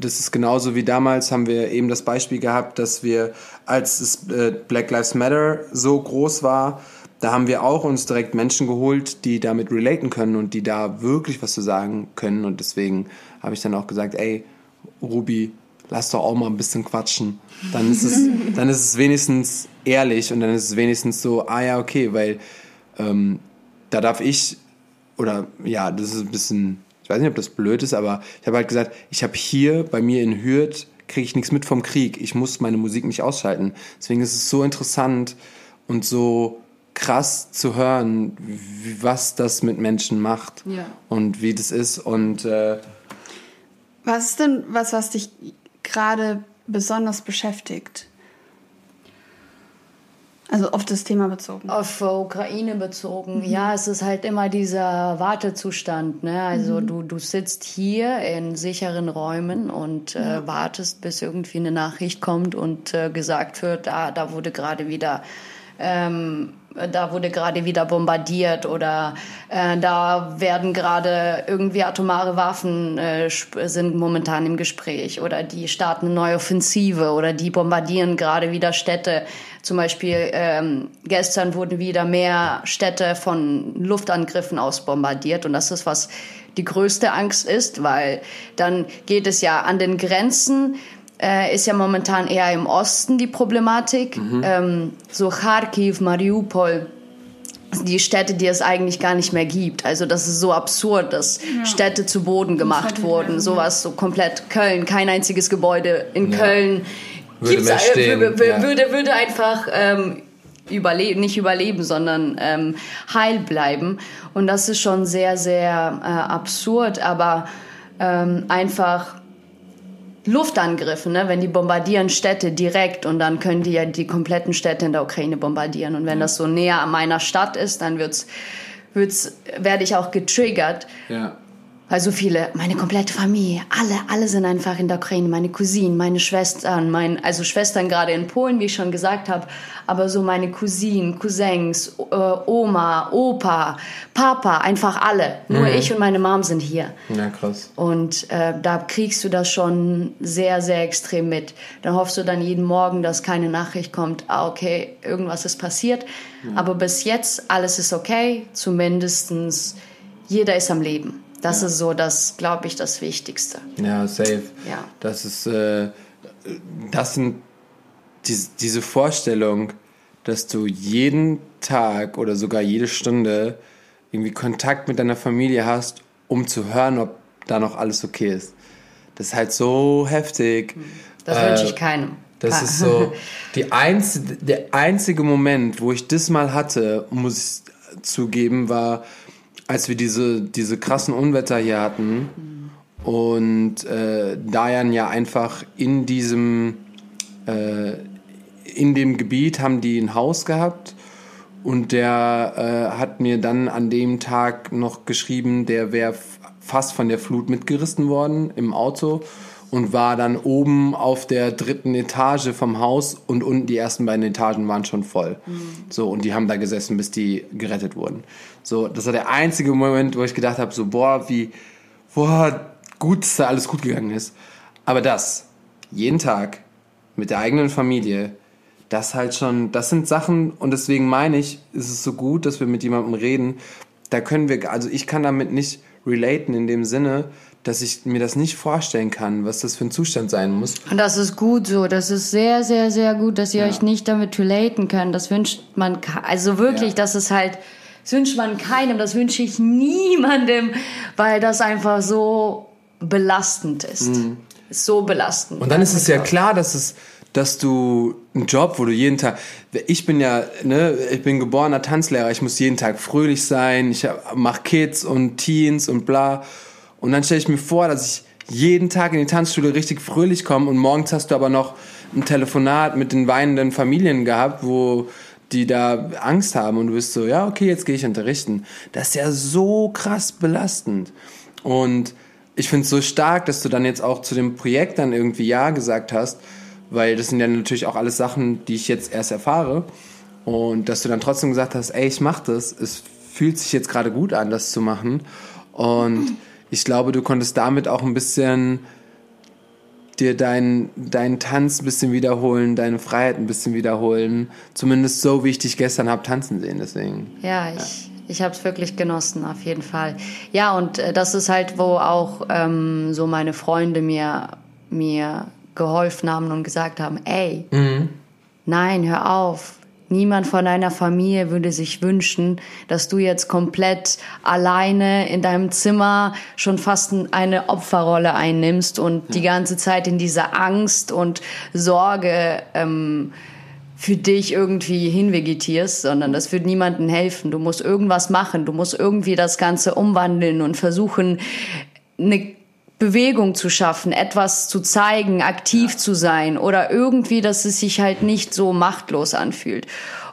das ist genauso wie damals haben wir eben das Beispiel gehabt, dass wir, als es, äh, Black Lives Matter so groß war, da haben wir auch uns direkt Menschen geholt, die damit relaten können und die da wirklich was zu sagen können. Und deswegen habe ich dann auch gesagt, ey, Ruby, lass doch auch mal ein bisschen quatschen. Dann ist es, dann ist es wenigstens ehrlich und dann ist es wenigstens so, ah ja, okay, weil ähm, da darf ich, oder ja, das ist ein bisschen, ich weiß nicht, ob das blöd ist, aber ich habe halt gesagt, ich habe hier bei mir in Hürth, kriege ich nichts mit vom Krieg. Ich muss meine Musik nicht ausschalten. Deswegen ist es so interessant und so krass zu hören, was das mit Menschen macht ja. und wie das ist. Und äh, was ist denn was, was dich gerade besonders beschäftigt? Also auf das Thema bezogen. Auf Ukraine bezogen. Mhm. Ja, es ist halt immer dieser Wartezustand. Ne? Also mhm. du, du sitzt hier in sicheren Räumen und äh, ja. wartest, bis irgendwie eine Nachricht kommt und äh, gesagt wird, ah, da wurde gerade wieder ähm, da wurde gerade wieder bombardiert oder äh, da werden gerade irgendwie atomare Waffen äh, sind momentan im Gespräch oder die starten eine neue Offensive oder die bombardieren gerade wieder Städte. Zum Beispiel ähm, gestern wurden wieder mehr Städte von Luftangriffen aus bombardiert und das ist was die größte Angst ist, weil dann geht es ja an den Grenzen äh, ist ja momentan eher im Osten die Problematik. Mhm. Ähm, so Kharkiv, Mariupol, die Städte, die es eigentlich gar nicht mehr gibt. Also das ist so absurd, dass ja. Städte zu Boden gemacht wurden. Sowas so komplett Köln, kein einziges Gebäude in ja. Köln würde, gibt's, stehen, würde, ja. würde, würde einfach ähm, überleben, nicht überleben, sondern ähm, heil bleiben. Und das ist schon sehr, sehr äh, absurd, aber ähm, einfach Luftangriffen, ne? wenn die bombardieren Städte direkt und dann können die ja die kompletten Städte in der Ukraine bombardieren. Und wenn das so näher an meiner Stadt ist, dann wird's, wird's, werde ich auch getriggert. Ja. Weil so viele, meine komplette Familie, alle, alle sind einfach in der Ukraine, meine Cousinen, meine Schwestern, mein, also Schwestern gerade in Polen, wie ich schon gesagt habe, aber so meine Cousinen, Cousins, äh, Oma, Opa, Papa, einfach alle. Nur mhm. ich und meine Mom sind hier. Ja, krass. Und äh, da kriegst du das schon sehr, sehr extrem mit. Dann hoffst du dann jeden Morgen, dass keine Nachricht kommt, ah, okay, irgendwas ist passiert. Mhm. Aber bis jetzt, alles ist okay, zumindestens jeder ist am Leben. Das ja. ist so das, glaube ich, das Wichtigste. Ja, safe. Ja. Das ist, äh, das sind die, diese Vorstellung, dass du jeden Tag oder sogar jede Stunde irgendwie Kontakt mit deiner Familie hast, um zu hören, ob da noch alles okay ist. Das ist halt so heftig. Das äh, wünsche ich keinem. Das ist so die einz der einzige Moment, wo ich das mal hatte, muss ich zugeben, war als wir diese, diese krassen Unwetter hier hatten mhm. und äh, Dayan ja einfach in diesem, äh, in dem Gebiet haben die ein Haus gehabt und der äh, hat mir dann an dem Tag noch geschrieben, der wäre fast von der Flut mitgerissen worden im Auto und war dann oben auf der dritten Etage vom Haus und unten die ersten beiden Etagen waren schon voll. Mhm. So, und die haben da gesessen, bis die gerettet wurden. So, das war der einzige Moment, wo ich gedacht habe, so, boah, wie, boah, gut, dass da alles gut gegangen ist. Aber das, jeden Tag, mit der eigenen Familie, das halt schon, das sind Sachen, und deswegen meine ich, ist es so gut, dass wir mit jemandem reden, da können wir, also ich kann damit nicht relaten in dem Sinne, dass ich mir das nicht vorstellen kann, was das für ein Zustand sein muss. Und das ist gut so. Das ist sehr, sehr, sehr gut, dass ihr ja. euch nicht damit relaten könnt. Das wünscht man, also wirklich, ja. das ist halt, das wünscht man keinem, das wünsche ich niemandem, weil das einfach so belastend ist. Mhm. So belastend. Und dann ist es ja klar, dass es, dass du einen Job, wo du jeden Tag, ich bin ja, ne, ich bin geborener Tanzlehrer, ich muss jeden Tag fröhlich sein, ich mache Kids und Teens und bla. Und dann stelle ich mir vor, dass ich jeden Tag in die Tanzschule richtig fröhlich komme und morgens hast du aber noch ein Telefonat mit den weinenden Familien gehabt, wo die da Angst haben und du bist so, ja, okay, jetzt gehe ich unterrichten. Das ist ja so krass belastend. Und ich finde es so stark, dass du dann jetzt auch zu dem Projekt dann irgendwie Ja gesagt hast, weil das sind ja natürlich auch alles Sachen, die ich jetzt erst erfahre. Und dass du dann trotzdem gesagt hast, ey, ich mach das, es fühlt sich jetzt gerade gut an, das zu machen. Und ich glaube, du konntest damit auch ein bisschen dir deinen dein Tanz ein bisschen wiederholen, deine Freiheit ein bisschen wiederholen. Zumindest so, wie ich dich gestern habe tanzen sehen. Deswegen. Ja, ich, ja. ich habe es wirklich genossen, auf jeden Fall. Ja, und äh, das ist halt, wo auch ähm, so meine Freunde mir, mir geholfen haben und gesagt haben, ey, mhm. nein, hör auf, Niemand von deiner Familie würde sich wünschen, dass du jetzt komplett alleine in deinem Zimmer schon fast eine Opferrolle einnimmst und ja. die ganze Zeit in dieser Angst und Sorge ähm, für dich irgendwie hinvegetierst, sondern das wird niemandem helfen. Du musst irgendwas machen, du musst irgendwie das Ganze umwandeln und versuchen, eine Bewegung zu schaffen, etwas zu zeigen, aktiv ja. zu sein oder irgendwie, dass es sich halt nicht so machtlos anfühlt.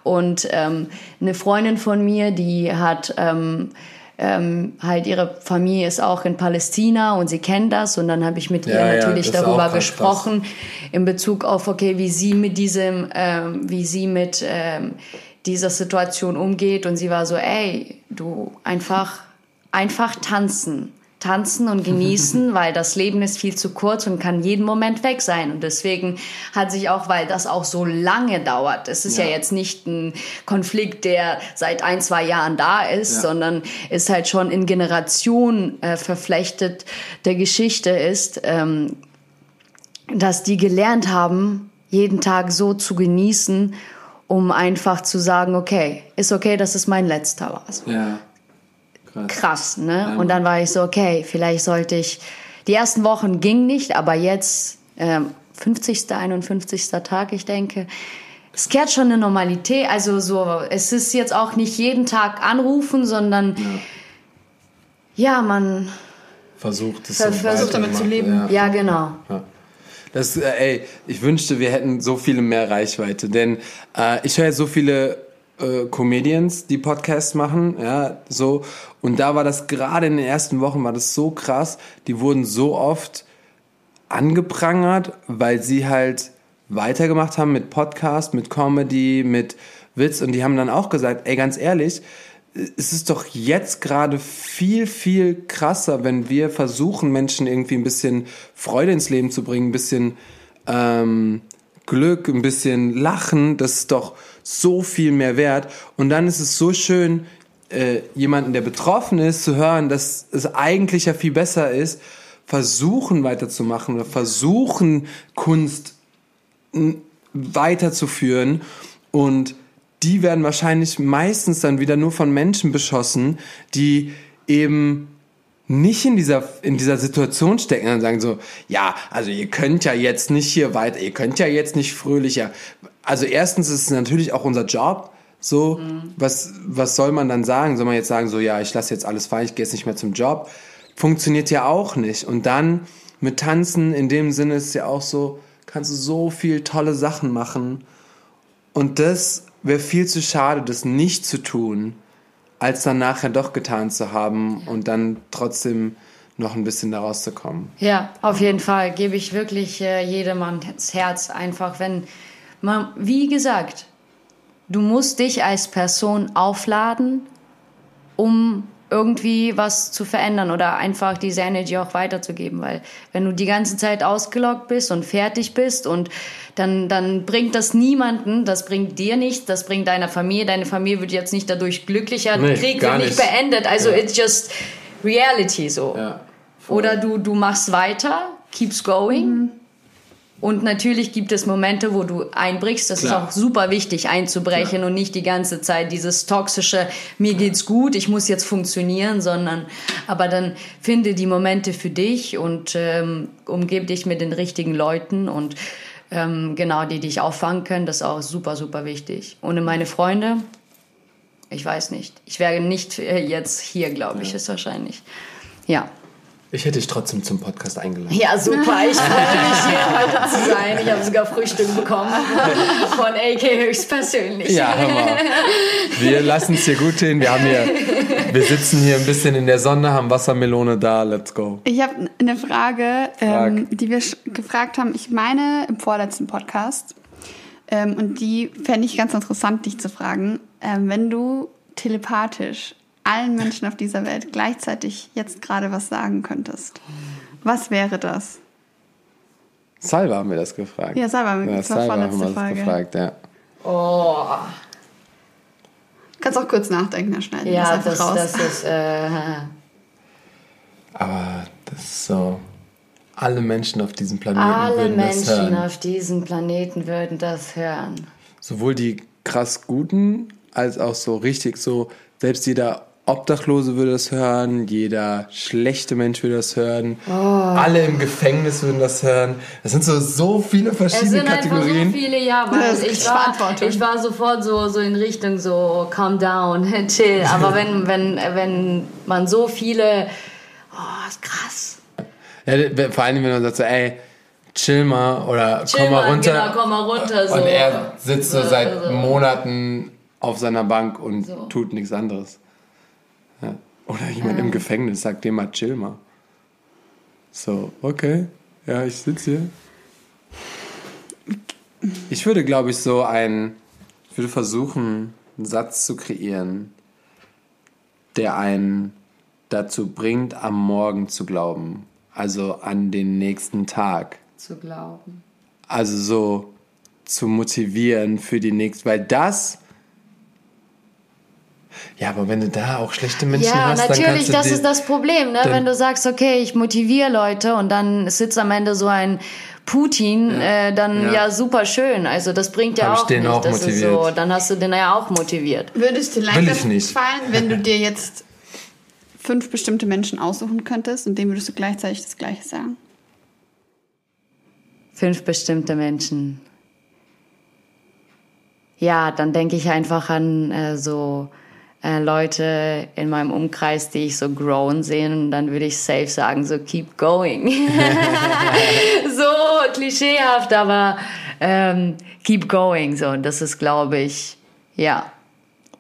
Und ähm, eine Freundin von mir, die hat ähm, ähm, halt ihre Familie ist auch in Palästina und sie kennt das und dann habe ich mit ja, ihr natürlich ja, darüber gesprochen krass. in Bezug auf okay wie sie mit diesem ähm, wie sie mit ähm, dieser Situation umgeht und sie war so ey du einfach einfach tanzen tanzen und genießen, weil das Leben ist viel zu kurz und kann jeden Moment weg sein. Und deswegen hat sich auch, weil das auch so lange dauert, es ist ja. ja jetzt nicht ein Konflikt, der seit ein, zwei Jahren da ist, ja. sondern ist halt schon in Generationen äh, verflechtet der Geschichte ist, ähm, dass die gelernt haben, jeden Tag so zu genießen, um einfach zu sagen, okay, ist okay, dass es mein letzter war. Ja krass, krass ne? Und dann war ich so, okay, vielleicht sollte ich. Die ersten Wochen ging nicht, aber jetzt ähm, 50., 51. Tag, ich denke, es kehrt schon eine Normalität. Also so, es ist jetzt auch nicht jeden Tag anrufen, sondern ja, ja man versucht es versucht damit zu leben. Ja, ja genau. Ja. Das, äh, ey, ich wünschte, wir hätten so viele mehr Reichweite, denn äh, ich höre so viele äh, Comedians, die Podcasts machen, ja, so. Und da war das gerade in den ersten Wochen war das so krass. Die wurden so oft angeprangert, weil sie halt weitergemacht haben mit Podcast, mit Comedy, mit Witz. Und die haben dann auch gesagt, ey, ganz ehrlich, es ist doch jetzt gerade viel, viel krasser, wenn wir versuchen, Menschen irgendwie ein bisschen Freude ins Leben zu bringen, ein bisschen ähm, Glück, ein bisschen Lachen. Das ist doch so viel mehr wert. Und dann ist es so schön, äh, jemanden, der betroffen ist, zu hören, dass es eigentlich ja viel besser ist, versuchen weiterzumachen oder versuchen Kunst weiterzuführen und die werden wahrscheinlich meistens dann wieder nur von Menschen beschossen, die eben nicht in dieser, in dieser Situation stecken und sagen so, ja, also ihr könnt ja jetzt nicht hier weiter, ihr könnt ja jetzt nicht fröhlicher, also erstens ist es natürlich auch unser Job. So, mhm. was, was soll man dann sagen? Soll man jetzt sagen, so, ja, ich lasse jetzt alles fallen, ich gehe jetzt nicht mehr zum Job? Funktioniert ja auch nicht. Und dann mit Tanzen, in dem Sinne ist es ja auch so, kannst du so viel tolle Sachen machen. Und das wäre viel zu schade, das nicht zu tun, als dann nachher doch getan zu haben und dann trotzdem noch ein bisschen da rauszukommen. Ja, auf jeden Fall gebe ich wirklich äh, jedem ans Herz, einfach wenn man, wie gesagt, du musst dich als Person aufladen, um irgendwie was zu verändern oder einfach diese Energy auch weiterzugeben, weil wenn du die ganze Zeit ausgelockt bist und fertig bist und dann, dann bringt das niemanden, das bringt dir nichts, das bringt deiner Familie, deine Familie wird jetzt nicht dadurch glücklicher, nee, Krieg wird nicht beendet, also ja. it's just reality so. Ja, oder du, du machst weiter, keeps going. Mhm. Und natürlich gibt es Momente, wo du einbrichst. Das Klar. ist auch super wichtig, einzubrechen Klar. und nicht die ganze Zeit dieses toxische, mir geht's gut, ich muss jetzt funktionieren, sondern, aber dann finde die Momente für dich und ähm, umgebe dich mit den richtigen Leuten und ähm, genau, die dich auffangen können. Das ist auch super, super wichtig. Ohne meine Freunde, ich weiß nicht. Ich wäre nicht äh, jetzt hier, glaube ich, ja. ist wahrscheinlich. Ja. Ich hätte dich trotzdem zum Podcast eingeladen. Ja, super. Ich freue mich, hier heute zu sein. Ich habe sogar Frühstück bekommen von AK höchstpersönlich. Ja, hör mal. Wir lassen es hier gut hin. Wir, haben hier, wir sitzen hier ein bisschen in der Sonne, haben Wassermelone da. Let's go. Ich habe eine Frage, ähm, die wir gefragt haben. Ich meine im vorletzten Podcast. Ähm, und die fände ich ganz interessant, dich zu fragen. Ähm, wenn du telepathisch allen Menschen auf dieser Welt gleichzeitig jetzt gerade was sagen könntest, was wäre das? Salva haben wir das gefragt. Ja, Salva haben wir ja, das Salva haben wir das gefragt, ja. Oh. Kannst auch kurz nachdenken, Herr Schneider. Ja, das, raus. das ist. Äh, Aber das ist so. Alle Menschen auf diesem Planeten alle würden Menschen das hören. Alle Menschen auf diesem Planeten würden das hören. Sowohl die krass Guten als auch so richtig so, selbst jeder Obdachlose würde das hören, jeder schlechte Mensch würde das hören, oh. alle im Gefängnis würden das hören. Das sind so, so viele verschiedene es sind Kategorien. so viele, ja, weil ich war, ich war sofort so, so in Richtung so calm down, chill. Aber wenn, wenn, wenn man so viele, oh, ist krass. Ja, vor allem, wenn man sagt so, ey, chill mal oder chill komm mal runter. Genau, komm mal runter. So. Und er sitzt so, so seit so. Monaten auf seiner Bank und so. tut nichts anderes. Oder jemand ähm. im Gefängnis sagt dem mal, chill mal. So, okay, ja, ich sitze hier. Ich würde, glaube ich, so ein, ich würde versuchen, einen Satz zu kreieren, der einen dazu bringt, am Morgen zu glauben. Also an den nächsten Tag. Zu glauben. Also so zu motivieren für die nächste, weil das ja, aber wenn du da auch schlechte Menschen ja, hast, dann natürlich, das ist das Problem, ne? Wenn du sagst, okay, ich motiviere Leute und dann sitzt am Ende so ein Putin, ja. Äh, dann ja. ja. super schön. Also das bringt ja Hab auch ich den nicht. Auch das motiviert. ist so, dann hast du den ja auch motiviert. Würdest du leichter fallen, wenn du dir jetzt fünf bestimmte Menschen aussuchen könntest und dem würdest du gleichzeitig das Gleiche sagen? Fünf bestimmte Menschen. Ja, dann denke ich einfach an äh, so äh, Leute in meinem Umkreis, die ich so grown sehen, dann würde ich safe sagen, so keep going. so klischeehaft, aber ähm, keep going. So, und das ist, glaube ich, ja,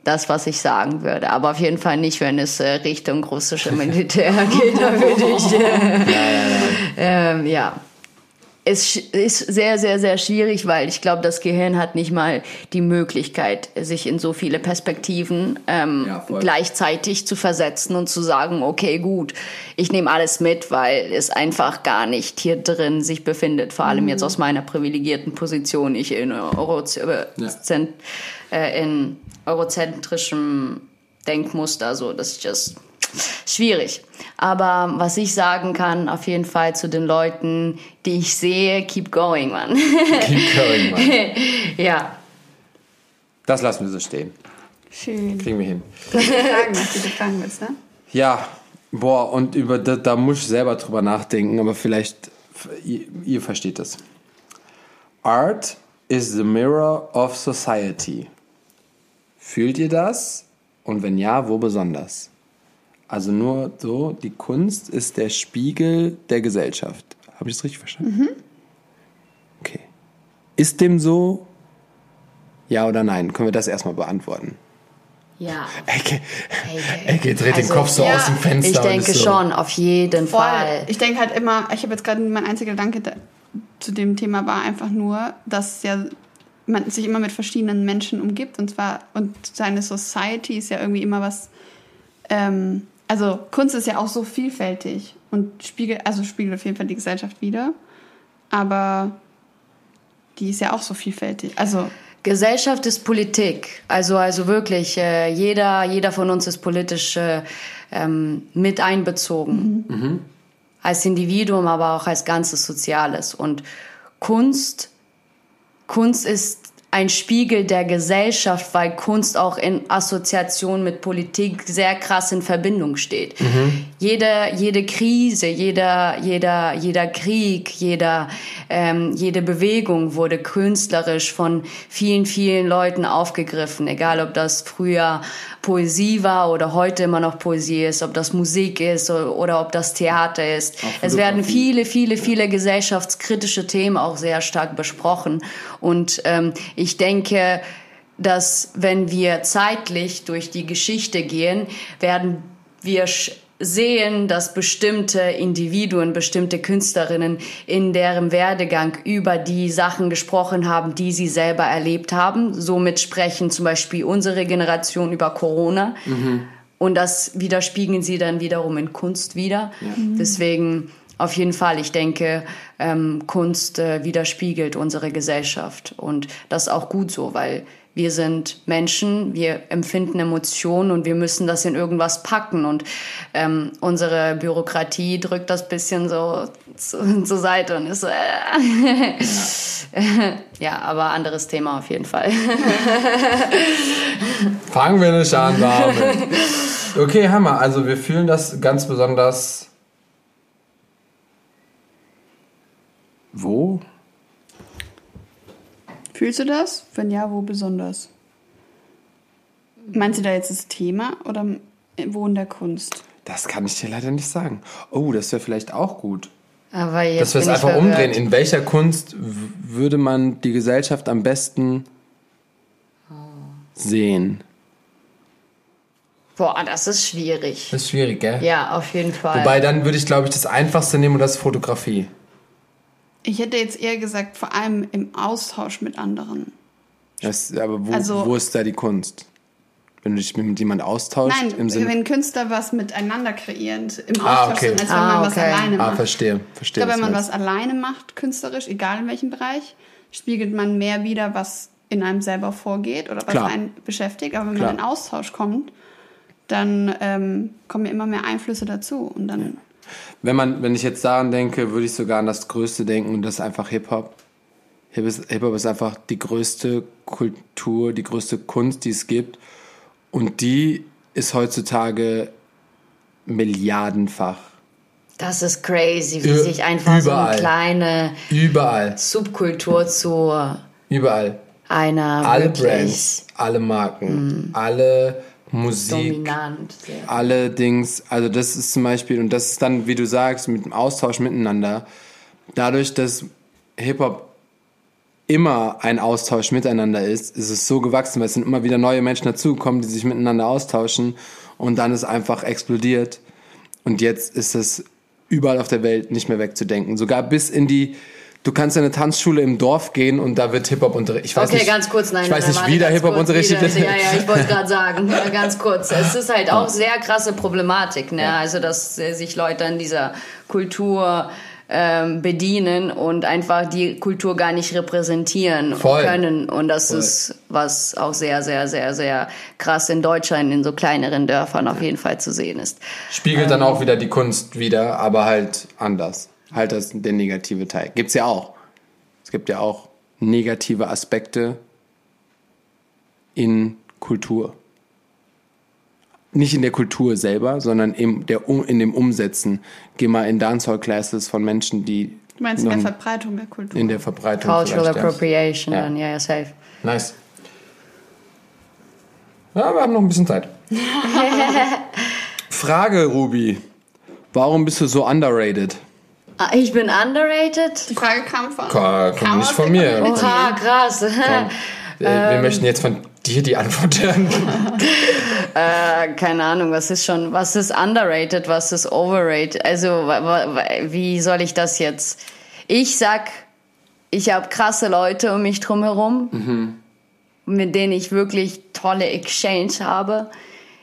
das, was ich sagen würde. Aber auf jeden Fall nicht, wenn es äh, Richtung russische Militär geht, da würde ich, äh, ja, ja, ja. Ähm, ja es ist sehr, sehr, sehr schwierig, weil ich glaube, das Gehirn hat nicht mal die Möglichkeit, sich in so viele Perspektiven ähm, ja, gleichzeitig zu versetzen und zu sagen, okay, gut, ich nehme alles mit, weil es einfach gar nicht hier drin sich befindet. Vor allem mhm. jetzt aus meiner privilegierten Position, ich in, Euroz ja. äh, in eurozentrischem Denkmuster, so das ist just schwierig. Aber was ich sagen kann, auf jeden Fall zu den Leuten, die ich sehe, keep going, man. Keep going, man. ja. Das lassen wir so stehen. Schön. Kriegen wir hin. Du fragen, was du fragen willst, ne? Ja, boah, und über da, da muss ich selber drüber nachdenken, aber vielleicht, ihr, ihr versteht das. Art is the mirror of society. Fühlt ihr das? Und wenn ja, wo besonders? Also nur so, die Kunst ist der Spiegel der Gesellschaft. Habe ich das richtig verstanden? Mhm. Okay. Ist dem so? Ja oder nein? Können wir das erstmal beantworten? Ja. Ecke, Ecke dreht also, den Kopf so ja, aus dem Fenster. Ich denke so. schon, auf jeden Voll. Fall. Ich denke halt immer, ich habe jetzt gerade mein einziger Gedanke zu dem Thema war einfach nur, dass ja man sich immer mit verschiedenen Menschen umgibt und zwar und seine Society ist ja irgendwie immer was. Ähm, also Kunst ist ja auch so vielfältig und spiegelt also spiegelt auf jeden Fall die Gesellschaft wieder, aber die ist ja auch so vielfältig. Also Gesellschaft ist Politik. Also, also wirklich, äh, jeder, jeder von uns ist politisch äh, ähm, mit einbezogen. Mhm. Mhm. Als Individuum, aber auch als ganzes Soziales. Und Kunst, Kunst ist ein Spiegel der Gesellschaft, weil Kunst auch in Assoziation mit Politik sehr krass in Verbindung steht. Mhm. Jede, jede Krise, jeder, jeder, jeder Krieg, jeder, ähm, jede Bewegung wurde künstlerisch von vielen, vielen Leuten aufgegriffen, egal ob das früher Poesie war oder heute immer noch Poesie ist, ob das Musik ist oder ob das Theater ist. Es werden viele, viele, viele gesellschaftskritische Themen auch sehr stark besprochen. Und ähm, ich denke, dass wenn wir zeitlich durch die Geschichte gehen, werden wir sehen, dass bestimmte Individuen, bestimmte Künstlerinnen in deren Werdegang über die Sachen gesprochen haben, die sie selber erlebt haben. Somit sprechen zum Beispiel unsere Generation über Corona. Mhm. Und das widerspiegeln sie dann wiederum in Kunst wieder. Ja. Deswegen auf jeden Fall, ich denke, ähm, Kunst äh, widerspiegelt unsere Gesellschaft. Und das ist auch gut so, weil wir sind Menschen, wir empfinden Emotionen und wir müssen das in irgendwas packen. Und ähm, unsere Bürokratie drückt das bisschen so zu, zur Seite und ist so, äh. ja, aber anderes Thema auf jeden Fall. Fangen wir nicht an, Damen. Okay, Hammer. Also wir fühlen das ganz besonders. Wo? Fühlst du das? Wenn ja, wo besonders? Meinst du da jetzt das Thema oder wo in der Kunst? Das kann ich dir leider nicht sagen. Oh, das wäre vielleicht auch gut. Aber jetzt Dass wir es einfach verwirrt. umdrehen. In welcher Kunst würde man die Gesellschaft am besten sehen? Boah, das ist schwierig. Das ist schwierig, gell? Ja, auf jeden Fall. Wobei dann würde ich, glaube ich, das Einfachste nehmen und das ist Fotografie. Ich hätte jetzt eher gesagt, vor allem im Austausch mit anderen. Das, aber wo, also, wo ist da die Kunst? Wenn du dich mit jemandem austauschst? Nein, im Sinne wenn Künstler was miteinander kreieren, im ah, Austausch ah, okay. sind, als wenn ah, man okay. was alleine ah, macht. Ah, verstehe. verstehe ich glaube, wenn man was alleine macht, künstlerisch, egal in welchem Bereich, spiegelt man mehr wieder, was in einem selber vorgeht oder was Klar. einen beschäftigt. Aber wenn Klar. man in Austausch kommt, dann ähm, kommen ja immer mehr Einflüsse dazu. Und dann ja. Wenn man, wenn ich jetzt daran denke, würde ich sogar an das Größte denken und das ist einfach Hip-Hop. Hip-Hop ist einfach die größte Kultur, die größte Kunst, die es gibt. Und die ist heutzutage milliardenfach. Das ist crazy, wie Ü sich einfach überall. so eine kleine überall. Subkultur zu überall einer alle Brands, alle Marken, mm. alle Musik, Dominant, allerdings, also das ist zum Beispiel, und das ist dann, wie du sagst, mit dem Austausch miteinander, dadurch, dass Hip-Hop immer ein Austausch miteinander ist, ist es so gewachsen, weil es sind immer wieder neue Menschen dazugekommen, die sich miteinander austauschen. Und dann ist einfach explodiert. Und jetzt ist es überall auf der Welt nicht mehr wegzudenken, sogar bis in die du kannst in eine Tanzschule im Dorf gehen und da wird Hip-Hop unterrichtet. okay, nicht, ganz kurz, nein. Ich weiß nicht, wie der Hip-Hop unterrichtet wird. Ja, ja, ich wollte gerade sagen, ganz kurz. Es ist halt auch sehr krasse Problematik, ne? Also, dass äh, sich Leute an dieser Kultur ähm, bedienen und einfach die Kultur gar nicht repräsentieren Voll. können. Und das Voll. ist was auch sehr, sehr, sehr, sehr krass in Deutschland, in so kleineren Dörfern auf jeden Fall zu sehen ist. Spiegelt ähm, dann auch wieder die Kunst wieder, aber halt anders halt das der negative Teil. Gibt's ja auch. Es gibt ja auch negative Aspekte in Kultur. Nicht in der Kultur selber, sondern in, der, in dem Umsetzen. Geh mal in Dancehall-Classes von Menschen, die. Du meinst in der Verbreitung der Kultur? In der Verbreitung. Cultural Appropriation, ja. dann, ja, ja, safe. Nice. Ja, wir haben noch ein bisschen Zeit. Frage, Ruby. Warum bist du so underrated? Ah, ich bin underrated. Die Frage kam von. Kam, kam nicht von mir. Ah, krass. wir ähm, möchten jetzt von dir die Antwort hören. äh, keine Ahnung, was ist schon, was ist underrated, was ist overrated? Also, wie soll ich das jetzt? Ich sag, ich habe krasse Leute um mich drumherum, mhm. mit denen ich wirklich tolle Exchange habe.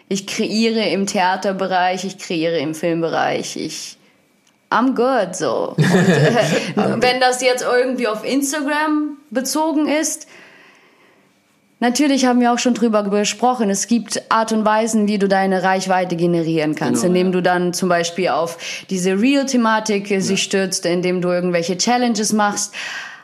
Ich kreiere im Theaterbereich, ich kreiere im Filmbereich, ich I'm good so. Und, äh, wenn das jetzt irgendwie auf Instagram bezogen ist, Natürlich haben wir auch schon drüber gesprochen. Es gibt Art und Weisen, wie du deine Reichweite generieren kannst, genau, indem ja. du dann zum Beispiel auf diese Real-Thematik ja. sich stürzt, indem du irgendwelche Challenges machst.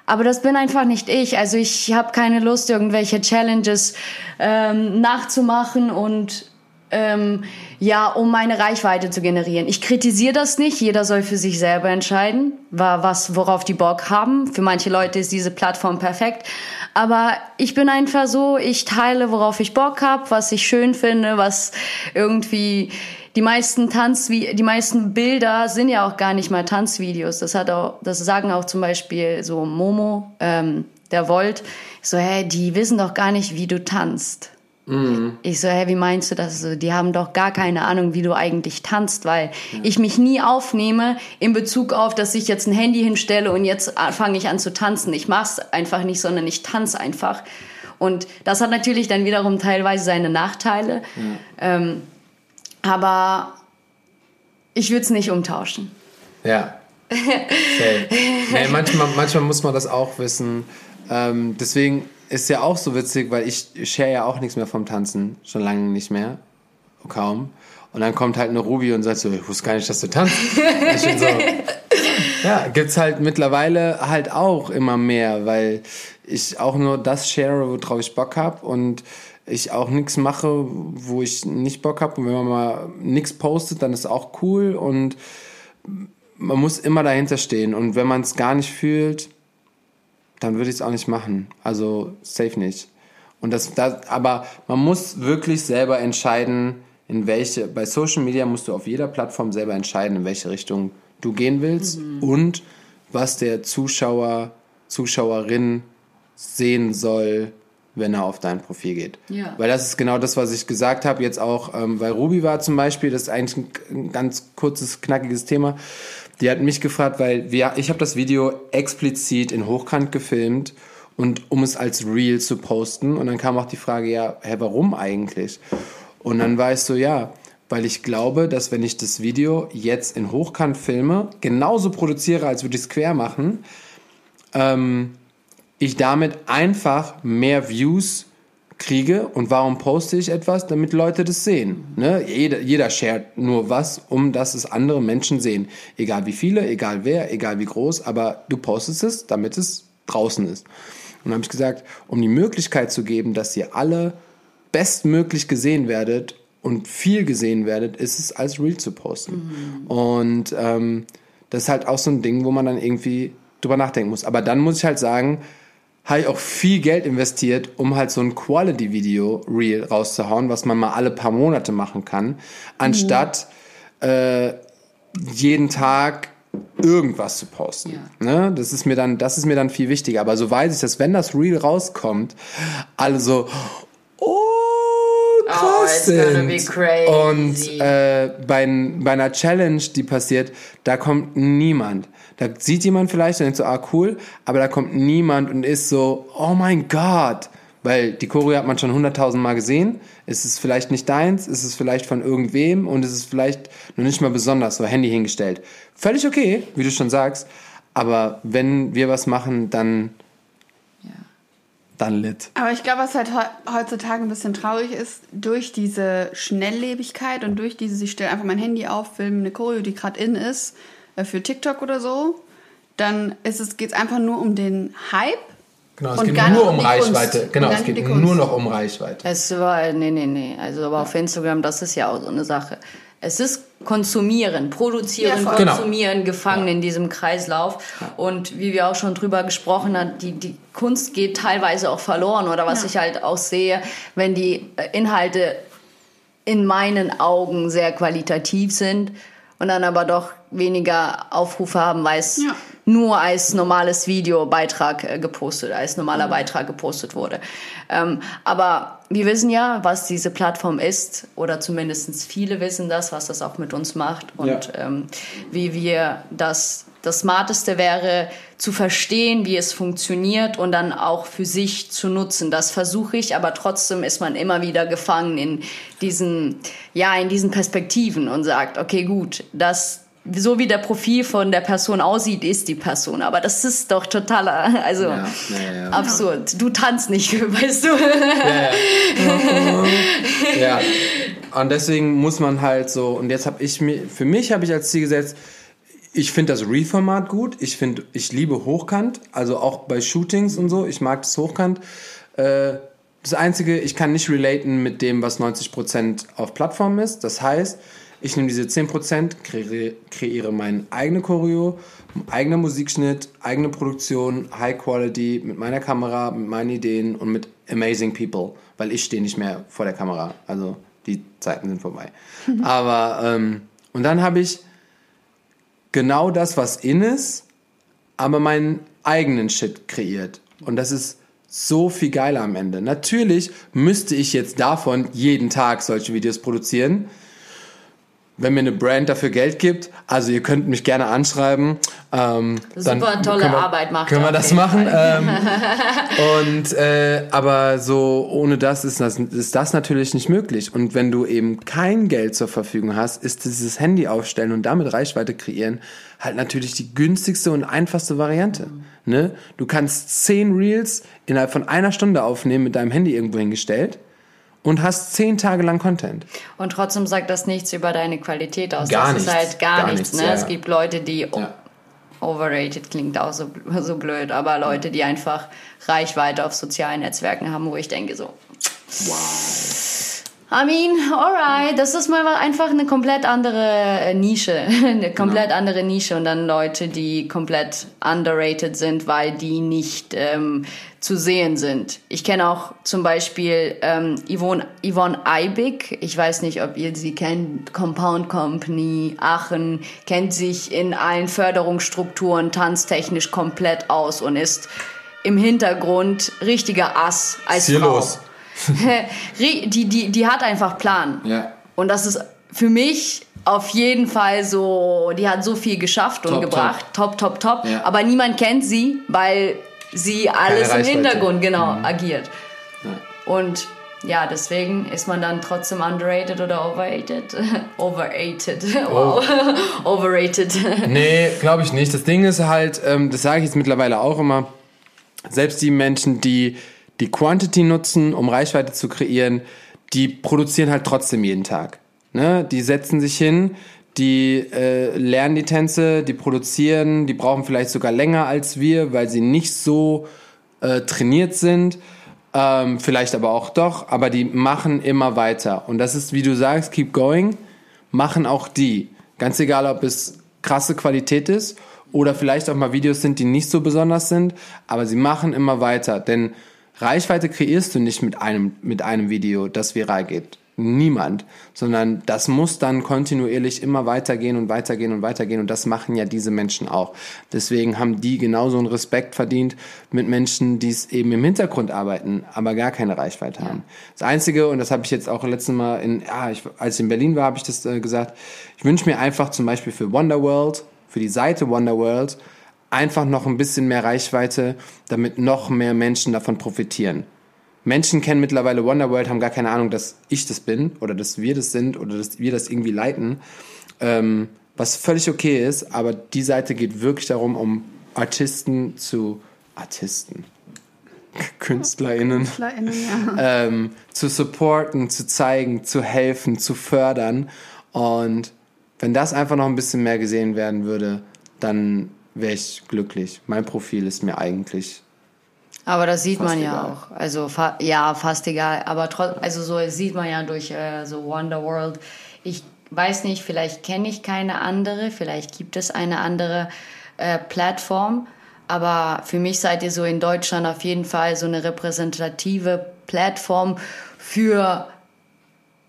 Aber das bin einfach nicht ich. Also ich habe keine Lust, irgendwelche Challenges ähm, nachzumachen und ähm, ja, um meine Reichweite zu generieren. Ich kritisiere das nicht. Jeder soll für sich selber entscheiden, was, worauf die Bock haben. Für manche Leute ist diese Plattform perfekt. Aber ich bin einfach so, ich teile, worauf ich Bock habe, was ich schön finde, was irgendwie die meisten Tanz, die meisten Bilder sind ja auch gar nicht mal Tanzvideos. Das hat auch, das sagen auch zum Beispiel so Momo, ähm, der Volt, so hey, die wissen doch gar nicht, wie du tanzt. Mhm. Ich so, hey, wie meinst du das? So, die haben doch gar keine Ahnung, wie du eigentlich tanzt, weil ja. ich mich nie aufnehme in Bezug auf, dass ich jetzt ein Handy hinstelle und jetzt fange ich an zu tanzen. Ich mach's einfach nicht, sondern ich tanze einfach. Und das hat natürlich dann wiederum teilweise seine Nachteile. Ja. Ähm, aber ich würde es nicht umtauschen. Ja. Nee, manchmal, manchmal muss man das auch wissen. Ähm, deswegen ist ja auch so witzig, weil ich share ja auch nichts mehr vom Tanzen. Schon lange nicht mehr. Kaum. Und dann kommt halt eine Ruby und sagt so, ich wusste gar nicht, dass du tanzt. so, ja, gibt's halt mittlerweile halt auch immer mehr, weil ich auch nur das share, worauf ich Bock hab und ich auch nichts mache, wo ich nicht Bock hab. Und wenn man mal nichts postet, dann ist auch cool und man muss immer dahinter stehen. Und wenn man es gar nicht fühlt, dann würde ich es auch nicht machen. Also safe nicht. Und das, das, aber man muss wirklich selber entscheiden, in welche, bei Social Media musst du auf jeder Plattform selber entscheiden, in welche Richtung du gehen willst mhm. und was der Zuschauer, Zuschauerin sehen soll, wenn er auf dein Profil geht. Ja. Weil das ist genau das, was ich gesagt habe, jetzt auch ähm, bei Ruby war zum Beispiel, das ist eigentlich ein, ein ganz kurzes, knackiges Thema. Die hat mich gefragt, weil wir, ich habe das Video explizit in Hochkant gefilmt und um es als Reel zu posten. Und dann kam auch die Frage, ja, hä, warum eigentlich? Und dann war ich so, ja, weil ich glaube, dass wenn ich das Video jetzt in Hochkant filme, genauso produziere, als würde ich es quer machen, ähm, ich damit einfach mehr Views kriege und warum poste ich etwas, damit Leute das sehen. Ne? Jeder, jeder shared nur was, um dass es andere Menschen sehen. Egal wie viele, egal wer, egal wie groß, aber du postest es, damit es draußen ist. Und dann habe ich gesagt, um die Möglichkeit zu geben, dass ihr alle bestmöglich gesehen werdet und viel gesehen werdet, ist es als Reel zu posten. Mhm. Und ähm, das ist halt auch so ein Ding, wo man dann irgendwie drüber nachdenken muss. Aber dann muss ich halt sagen, habe ich auch viel Geld investiert, um halt so ein Quality-Video Reel rauszuhauen, was man mal alle paar Monate machen kann, anstatt mhm. äh, jeden Tag irgendwas zu posten. Ja. Ne? Das ist mir dann, das ist mir dann viel wichtiger. Aber so weiß ich, dass wenn das Reel rauskommt, alle so, oh, krass oh, sind. Und äh, bei, bei einer Challenge, die passiert, da kommt niemand. Da sieht jemand vielleicht und denkt so, ah cool, aber da kommt niemand und ist so, oh mein Gott. Weil die Choreo hat man schon hunderttausend Mal gesehen. Ist es vielleicht nicht deins, ist es vielleicht von irgendwem und ist es vielleicht noch nicht mal besonders, so Handy hingestellt. Völlig okay, wie du schon sagst. Aber wenn wir was machen, dann dann lit. Aber ich glaube, was halt heutzutage ein bisschen traurig ist, durch diese Schnelllebigkeit und durch diese, ich stelle einfach mein Handy auf, filme eine Choreo, die gerade in ist, für TikTok oder so, dann ist es, geht es einfach nur um den Hype. Genau, es geht nur um Reichweite. Kunst. Genau, es geht nur noch um Reichweite. Es war, nee, nee, nee. Also, aber ja. auf Instagram, das ist ja auch so eine Sache. Es ist konsumieren, produzieren, ja, konsumieren, genau. gefangen ja. in diesem Kreislauf. Und wie wir auch schon drüber gesprochen haben, die, die Kunst geht teilweise auch verloren. Oder was ich halt auch sehe, wenn die Inhalte in meinen Augen sehr qualitativ sind und dann aber doch weniger Aufrufe haben, weil es ja. nur als normales Videobeitrag äh, gepostet, als normaler mhm. Beitrag gepostet wurde. Ähm, aber wir wissen ja, was diese Plattform ist, oder zumindest viele wissen das, was das auch mit uns macht und ja. ähm, wie wir das, das Smarteste wäre, zu verstehen, wie es funktioniert und dann auch für sich zu nutzen. Das versuche ich, aber trotzdem ist man immer wieder gefangen in diesen, ja, in diesen Perspektiven und sagt, okay, gut, das, so wie der Profil von der Person aussieht, ist die Person. Aber das ist doch totaler, also ja, ja, ja. absurd. Du tanzt nicht, weißt du. Ja, Und deswegen muss man halt so, und jetzt habe ich mir, für mich habe ich als Ziel gesetzt, ich finde das Read-Format gut. Ich finde, ich liebe Hochkant, also auch bei Shootings und so. Ich mag das Hochkant. Äh, das Einzige, ich kann nicht relaten mit dem, was 90% auf Plattformen ist. Das heißt, ich nehme diese 10%, kreiere, kreiere meinen eigenen Choreo, eigener Musikschnitt, eigene Produktion, High Quality, mit meiner Kamera, mit meinen Ideen und mit amazing people, weil ich stehe nicht mehr vor der Kamera. Also die Zeiten sind vorbei. Aber, ähm, und dann habe ich genau das, was in ist, aber meinen eigenen Shit kreiert. Und das ist so viel geiler am Ende. Natürlich müsste ich jetzt davon jeden Tag solche Videos produzieren wenn mir eine Brand dafür Geld gibt, also ihr könnt mich gerne anschreiben. Ähm, Super tolle wir, Arbeit macht. Können wir das machen? Ähm, und äh, aber so ohne das ist, das ist das natürlich nicht möglich. Und wenn du eben kein Geld zur Verfügung hast, ist dieses Handy aufstellen und damit Reichweite kreieren halt natürlich die günstigste und einfachste Variante. Mhm. Ne? Du kannst zehn Reels innerhalb von einer Stunde aufnehmen mit deinem Handy irgendwo hingestellt und hast zehn Tage lang Content. Und trotzdem sagt das nichts über deine Qualität aus. Gar das nichts. ist halt gar, gar nichts. nichts ne? Ja. Es gibt Leute, die ja. Overrated klingt auch so, so blöd, aber Leute, die einfach Reichweite auf sozialen Netzwerken haben, wo ich denke so. Wow. I mean, alright, das ist mal einfach eine komplett andere äh, Nische, eine komplett genau. andere Nische und dann Leute, die komplett underrated sind, weil die nicht ähm, zu sehen sind. Ich kenne auch zum Beispiel ähm, Yvonne, Yvonne Eibig. Ich weiß nicht, ob ihr sie kennt. Compound Company, Aachen, kennt sich in allen Förderungsstrukturen tanztechnisch komplett aus und ist im Hintergrund richtiger Ass als Frau. die, die, die hat einfach Plan. Ja. Und das ist für mich auf jeden Fall so, die hat so viel geschafft und top, gebracht. Top, top, top. top. Ja. Aber niemand kennt sie, weil sie alles im Hintergrund genau mhm. agiert. Ja. Und ja, deswegen ist man dann trotzdem underrated oder overrated. overrated. Wow. Oh. overrated. nee, glaube ich nicht. Das Ding ist halt, ähm, das sage ich jetzt mittlerweile auch immer, selbst die Menschen, die die Quantity nutzen, um Reichweite zu kreieren, die produzieren halt trotzdem jeden Tag. Ne? Die setzen sich hin, die äh, lernen die Tänze, die produzieren, die brauchen vielleicht sogar länger als wir, weil sie nicht so äh, trainiert sind. Ähm, vielleicht aber auch doch, aber die machen immer weiter. Und das ist, wie du sagst, keep going, machen auch die. Ganz egal, ob es krasse Qualität ist oder vielleicht auch mal Videos sind, die nicht so besonders sind, aber sie machen immer weiter. Denn Reichweite kreierst du nicht mit einem, mit einem Video, das viral geht. Niemand. Sondern das muss dann kontinuierlich immer weitergehen und weitergehen und weitergehen. Und das machen ja diese Menschen auch. Deswegen haben die genauso einen Respekt verdient mit Menschen, die es eben im Hintergrund arbeiten, aber gar keine Reichweite haben. Das Einzige, und das habe ich jetzt auch letztes Mal in, ja, ich, als ich in Berlin war, habe ich das äh, gesagt, ich wünsche mir einfach zum Beispiel für Wonderworld, für die Seite Wonderworld, einfach noch ein bisschen mehr Reichweite, damit noch mehr Menschen davon profitieren. Menschen kennen mittlerweile Wonderworld, haben gar keine Ahnung, dass ich das bin oder dass wir das sind oder dass wir das irgendwie leiten, ähm, was völlig okay ist, aber die Seite geht wirklich darum, um Artisten zu Artisten, KünstlerInnen, KünstlerInnen ja. ähm, zu supporten, zu zeigen, zu helfen, zu fördern und wenn das einfach noch ein bisschen mehr gesehen werden würde, dann wäre ich glücklich. Mein Profil ist mir eigentlich. Aber das sieht man ja egal. auch. Also fa ja, fast egal. Aber trotzdem, also so sieht man ja durch äh, so Wonderworld. Ich weiß nicht, vielleicht kenne ich keine andere, vielleicht gibt es eine andere äh, Plattform. Aber für mich seid ihr so in Deutschland auf jeden Fall so eine repräsentative Plattform für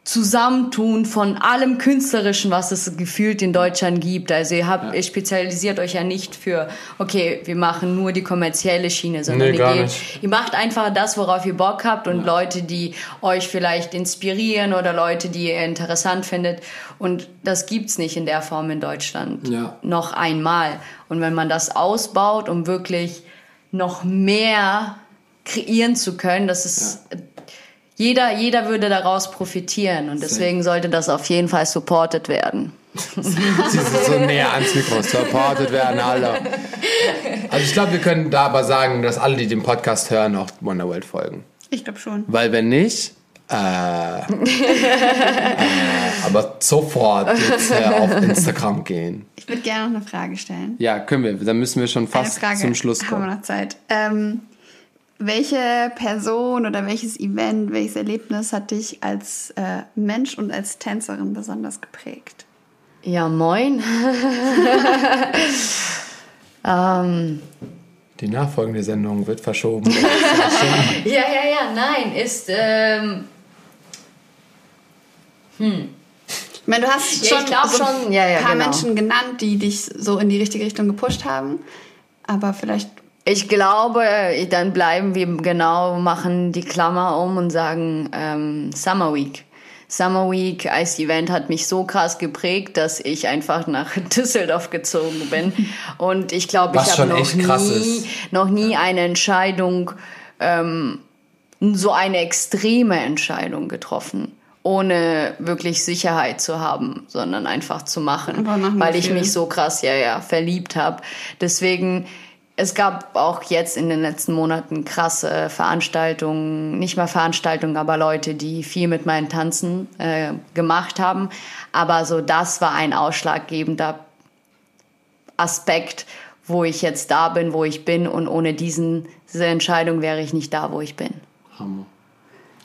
Zusammentun von allem Künstlerischen, was es gefühlt in Deutschland gibt. Also ihr habt, ja. ihr spezialisiert euch ja nicht für, okay, wir machen nur die kommerzielle Schiene, sondern nee, ihr, geht, ihr macht einfach das, worauf ihr Bock habt und ja. Leute, die euch vielleicht inspirieren oder Leute, die ihr interessant findet. Und das gibt's nicht in der Form in Deutschland. Ja. Noch einmal. Und wenn man das ausbaut, um wirklich noch mehr kreieren zu können, das ist, jeder, jeder würde daraus profitieren und deswegen sollte das auf jeden Fall supported werden. Sie sind so näher ans Mikro, supported werden alle. Also ich glaube, wir können da aber sagen, dass alle, die den Podcast hören, auch Wonderworld folgen. Ich glaube schon. Weil wenn nicht, äh, äh, aber sofort jetzt äh, auf Instagram gehen. Ich würde gerne noch eine Frage stellen. Ja, können wir. Dann müssen wir schon fast zum Schluss kommen. Haben wir noch Zeit. Ähm, welche Person oder welches Event, welches Erlebnis hat dich als äh, Mensch und als Tänzerin besonders geprägt? Ja, moin. ähm, Die nachfolgende Sendung wird verschoben. ja, ja, ja, nein, ist. Ähm, hm. Ich meine, du hast ja, schon, so schon ja, ja, ein paar genau. Menschen genannt, die dich so in die richtige Richtung gepusht haben. Aber vielleicht ich glaube, dann bleiben wir genau, machen die Klammer um und sagen ähm, Summer Week. Summer Week als Event hat mich so krass geprägt, dass ich einfach nach Düsseldorf gezogen bin. Und ich glaube, ich habe noch nie, noch nie eine Entscheidung, ähm, so eine extreme Entscheidung getroffen ohne wirklich Sicherheit zu haben, sondern einfach zu machen, weil ich mich so krass ja ja verliebt habe. Deswegen es gab auch jetzt in den letzten Monaten krasse Veranstaltungen, nicht mal Veranstaltungen, aber Leute, die viel mit meinen Tanzen äh, gemacht haben. Aber so das war ein ausschlaggebender Aspekt, wo ich jetzt da bin, wo ich bin. Und ohne diesen, diese Entscheidung wäre ich nicht da, wo ich bin. Hammer.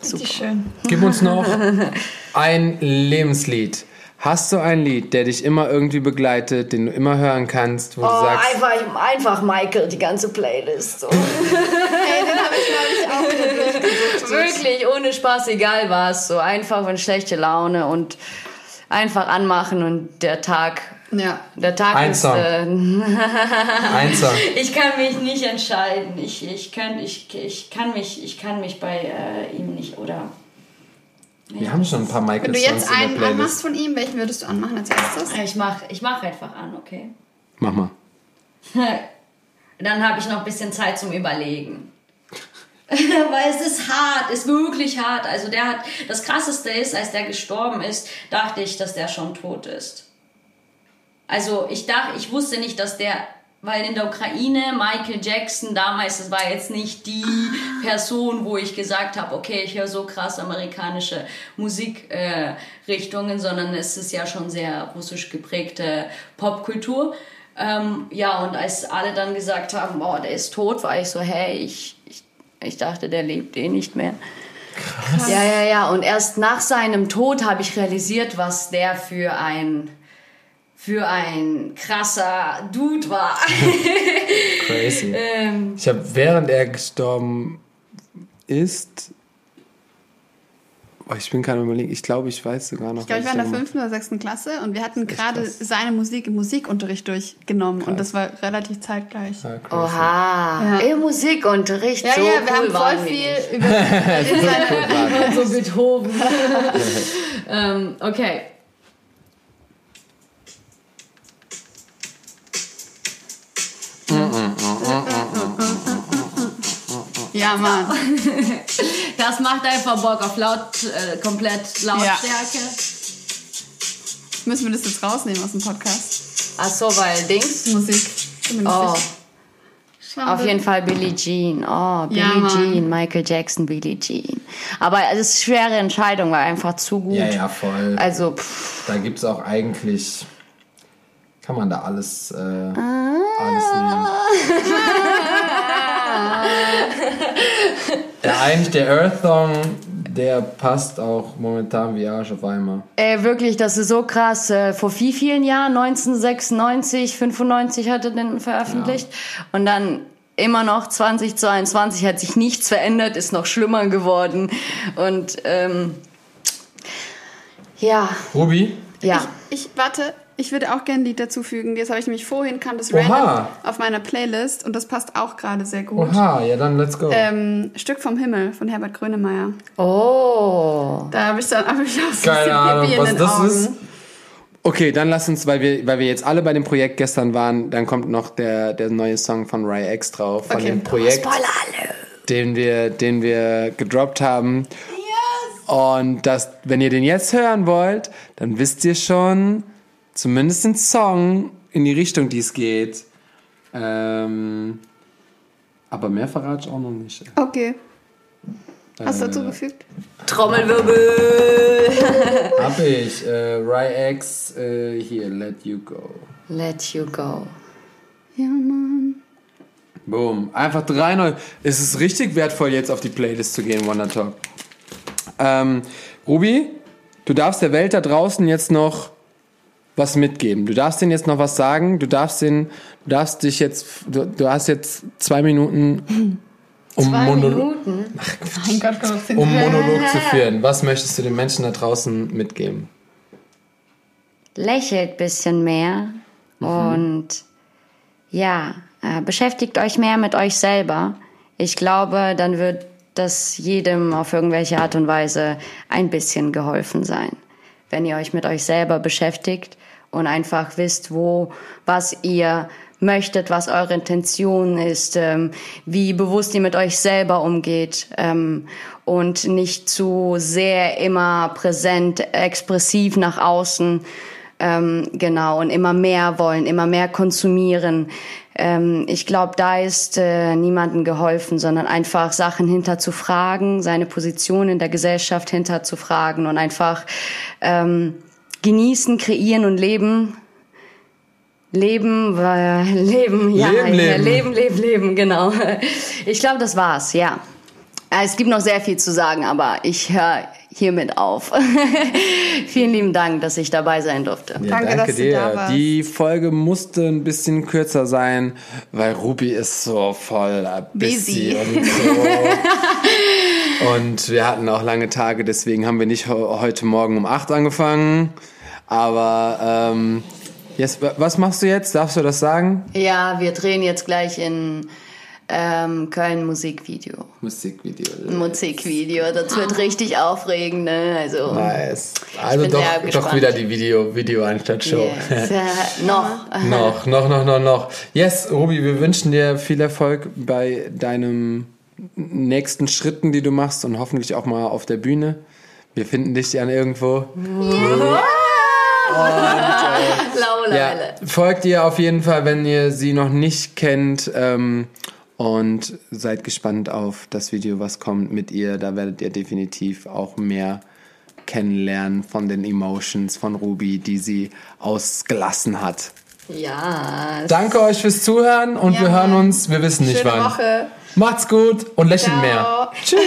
Super. schön. Gib uns noch ein Lebenslied Hast du ein Lied, der dich immer irgendwie begleitet, den du immer hören kannst, wo oh, du sagst... Einfach, einfach Michael, die ganze Playlist. So. hey, den habe ich neulich auch Wirklich, ohne Spaß, egal was. So einfach und schlechte Laune und einfach anmachen und der Tag... Ja, der Tag ein ist... Song. Äh, ein Song. Ich kann mich nicht entscheiden. Ich, ich, kann, ich, ich, kann, mich, ich kann mich bei äh, ihm nicht... Oder wir haben schon ein paar Michael Wenn du jetzt einen anmachst von ihm, welchen würdest du anmachen als erstes? Ich mach, ich mach einfach an, okay? Mach mal. Dann habe ich noch ein bisschen Zeit zum Überlegen. Weil es ist hart, ist wirklich hart. Also der hat, das krasseste ist, als der gestorben ist, dachte ich, dass der schon tot ist. Also ich dachte, ich wusste nicht, dass der weil in der Ukraine Michael Jackson damals, das war jetzt nicht die Person, wo ich gesagt habe, okay, ich höre so krass amerikanische Musikrichtungen, äh, sondern es ist ja schon sehr russisch geprägte Popkultur. Ähm, ja, und als alle dann gesagt haben, boah, der ist tot, war ich so, hey, ich, ich, ich dachte, der lebt eh nicht mehr. Krass. Ja, ja, ja. Und erst nach seinem Tod habe ich realisiert, was der für ein für ein krasser Dude war. Crazy. ähm, ich habe, während er gestorben ist, oh, ich bin gerade überlegen, ich glaube, ich weiß sogar noch. Ich glaube, ich war in der fünften oder sechsten Klasse und wir hatten gerade seine Musik im Musikunterricht durchgenommen krass. und das war relativ zeitgleich. Ja, Oha, ja. im Musikunterricht. Ja, so ja, wir cool haben voll viel über, über so Beethoven. ähm, okay. Ja, Mann. Das macht einfach Bock auf laut, äh, komplett Lautstärke. Ja. Müssen wir das jetzt rausnehmen aus dem Podcast? Ach so, weil Dings? Musik. Oh. Auf jeden Fall Billie Jean. Oh, Billie ja, Jean, Michael Jackson, Billie Jean. Aber es ist eine schwere Entscheidung, weil einfach zu gut. Ja, ja, voll. Also, pff. Da gibt es auch eigentlich, kann man da alles, äh, ah. Alles nehmen. der eigentlich der Earth Song, der passt auch momentan wie Arsch auf einmal. Ey, wirklich, das ist so krass. Äh, vor wie vielen Jahren? 1996, 95 hat er den veröffentlicht. Ja. Und dann immer noch 2022 hat sich nichts verändert, ist noch schlimmer geworden. Und ähm, Ja. Ruby? Ja. Ich, ich warte, ich würde auch gerne ein Lied dazufügen. Das habe ich nämlich vorhin, kam das random auf meiner Playlist und das passt auch gerade sehr gut. Oha, ja dann let's go. Ähm, Stück vom Himmel von Herbert Grönemeyer. Oh. Da habe ich dann hab ich auch so Keine Ahnung, Pipi was in den das Augen. ist. Okay, dann lass uns, weil wir, weil wir jetzt alle bei dem Projekt gestern waren, dann kommt noch der, der neue Song von Ray X drauf, von Okay. dem Projekt, Spoiler alle. den wir, den wir gedroppt haben. Und das, wenn ihr den jetzt hören wollt, dann wisst ihr schon zumindest den Song in die Richtung, die es geht. Ähm, aber mehr verrate ich auch noch nicht. Okay. Hast du Äh, dazu gefügt? Trommelwirbel. Hab ich. Äh, Ray X, äh, hier, Let You Go. Let you go. Ja, Mann. Boom. Einfach drei neue. Es ist richtig wertvoll, jetzt auf die Playlist zu gehen, Wonder Talk. Ähm, Ruby, du darfst der Welt da draußen jetzt noch was mitgeben. Du darfst denen jetzt noch was sagen. Du darfst den, du darfst dich jetzt, du, du hast jetzt zwei Minuten, um, Zwei Mono Minuten. Gott, komm auf den um Monolog zu führen. Was möchtest du den Menschen da draußen mitgeben? Lächelt bisschen mehr und ja, äh, beschäftigt euch mehr mit euch selber. Ich glaube, dann wird das jedem auf irgendwelche Art und Weise ein bisschen geholfen sein. Wenn ihr euch mit euch selber beschäftigt und einfach wisst, wo, was ihr möchtet, was eure Intention ist, ähm, wie bewusst ihr mit euch selber umgeht ähm, und nicht zu sehr immer präsent, expressiv nach außen, ähm, genau, und immer mehr wollen, immer mehr konsumieren. Ähm, ich glaube, da ist äh, niemandem geholfen, sondern einfach Sachen hinterzufragen, seine Position in der Gesellschaft hinterzufragen und einfach ähm, genießen, kreieren und leben. Leben, äh, leben, ja, Leben, ja, leben. leben, leben, leben, genau. Ich glaube, das war's, ja. Äh, Es gibt noch sehr viel zu sagen, aber ich höre hiermit auf. Vielen lieben Dank, dass ich dabei sein durfte. Ja, Danke, dass du da warst. Die Folge musste ein bisschen kürzer sein, weil Ruby ist so voll busy, Busy. und so. und wir hatten auch lange Tage, deswegen haben wir nicht heute Morgen um 8 angefangen. Aber ähm, jetzt, wa- was machst du jetzt? Darfst du das sagen? Ja, wir drehen jetzt gleich in ähm, Köln Musikvideo. Musikvideo. Musikvideo. Das wird richtig aufregend, ne? Also, Nice. Also doch, doch wieder die Video, Video anstatt Show. yes. äh, noch. noch, noch, noch, noch, noch. Yes, Ruby, wir wünschen dir viel Erfolg bei deinem nächsten Schritten, die du machst und hoffentlich auch mal auf der Bühne. Wir finden dich dann irgendwo. Laule, Ja, folgt ihr auf jeden Fall, wenn ihr sie noch nicht kennt. Ähm, und seid gespannt auf das Video, was kommt mit ihr. Da werdet ihr definitiv auch mehr kennenlernen von den Emotions von Ruby, die sie ausgelassen hat. Ja. Danke euch fürs Zuhören und Ja, wir hören uns, wir wissen nicht Schöne wann. Woche. Macht's gut und lächelt Ciao. mehr. Tschüss.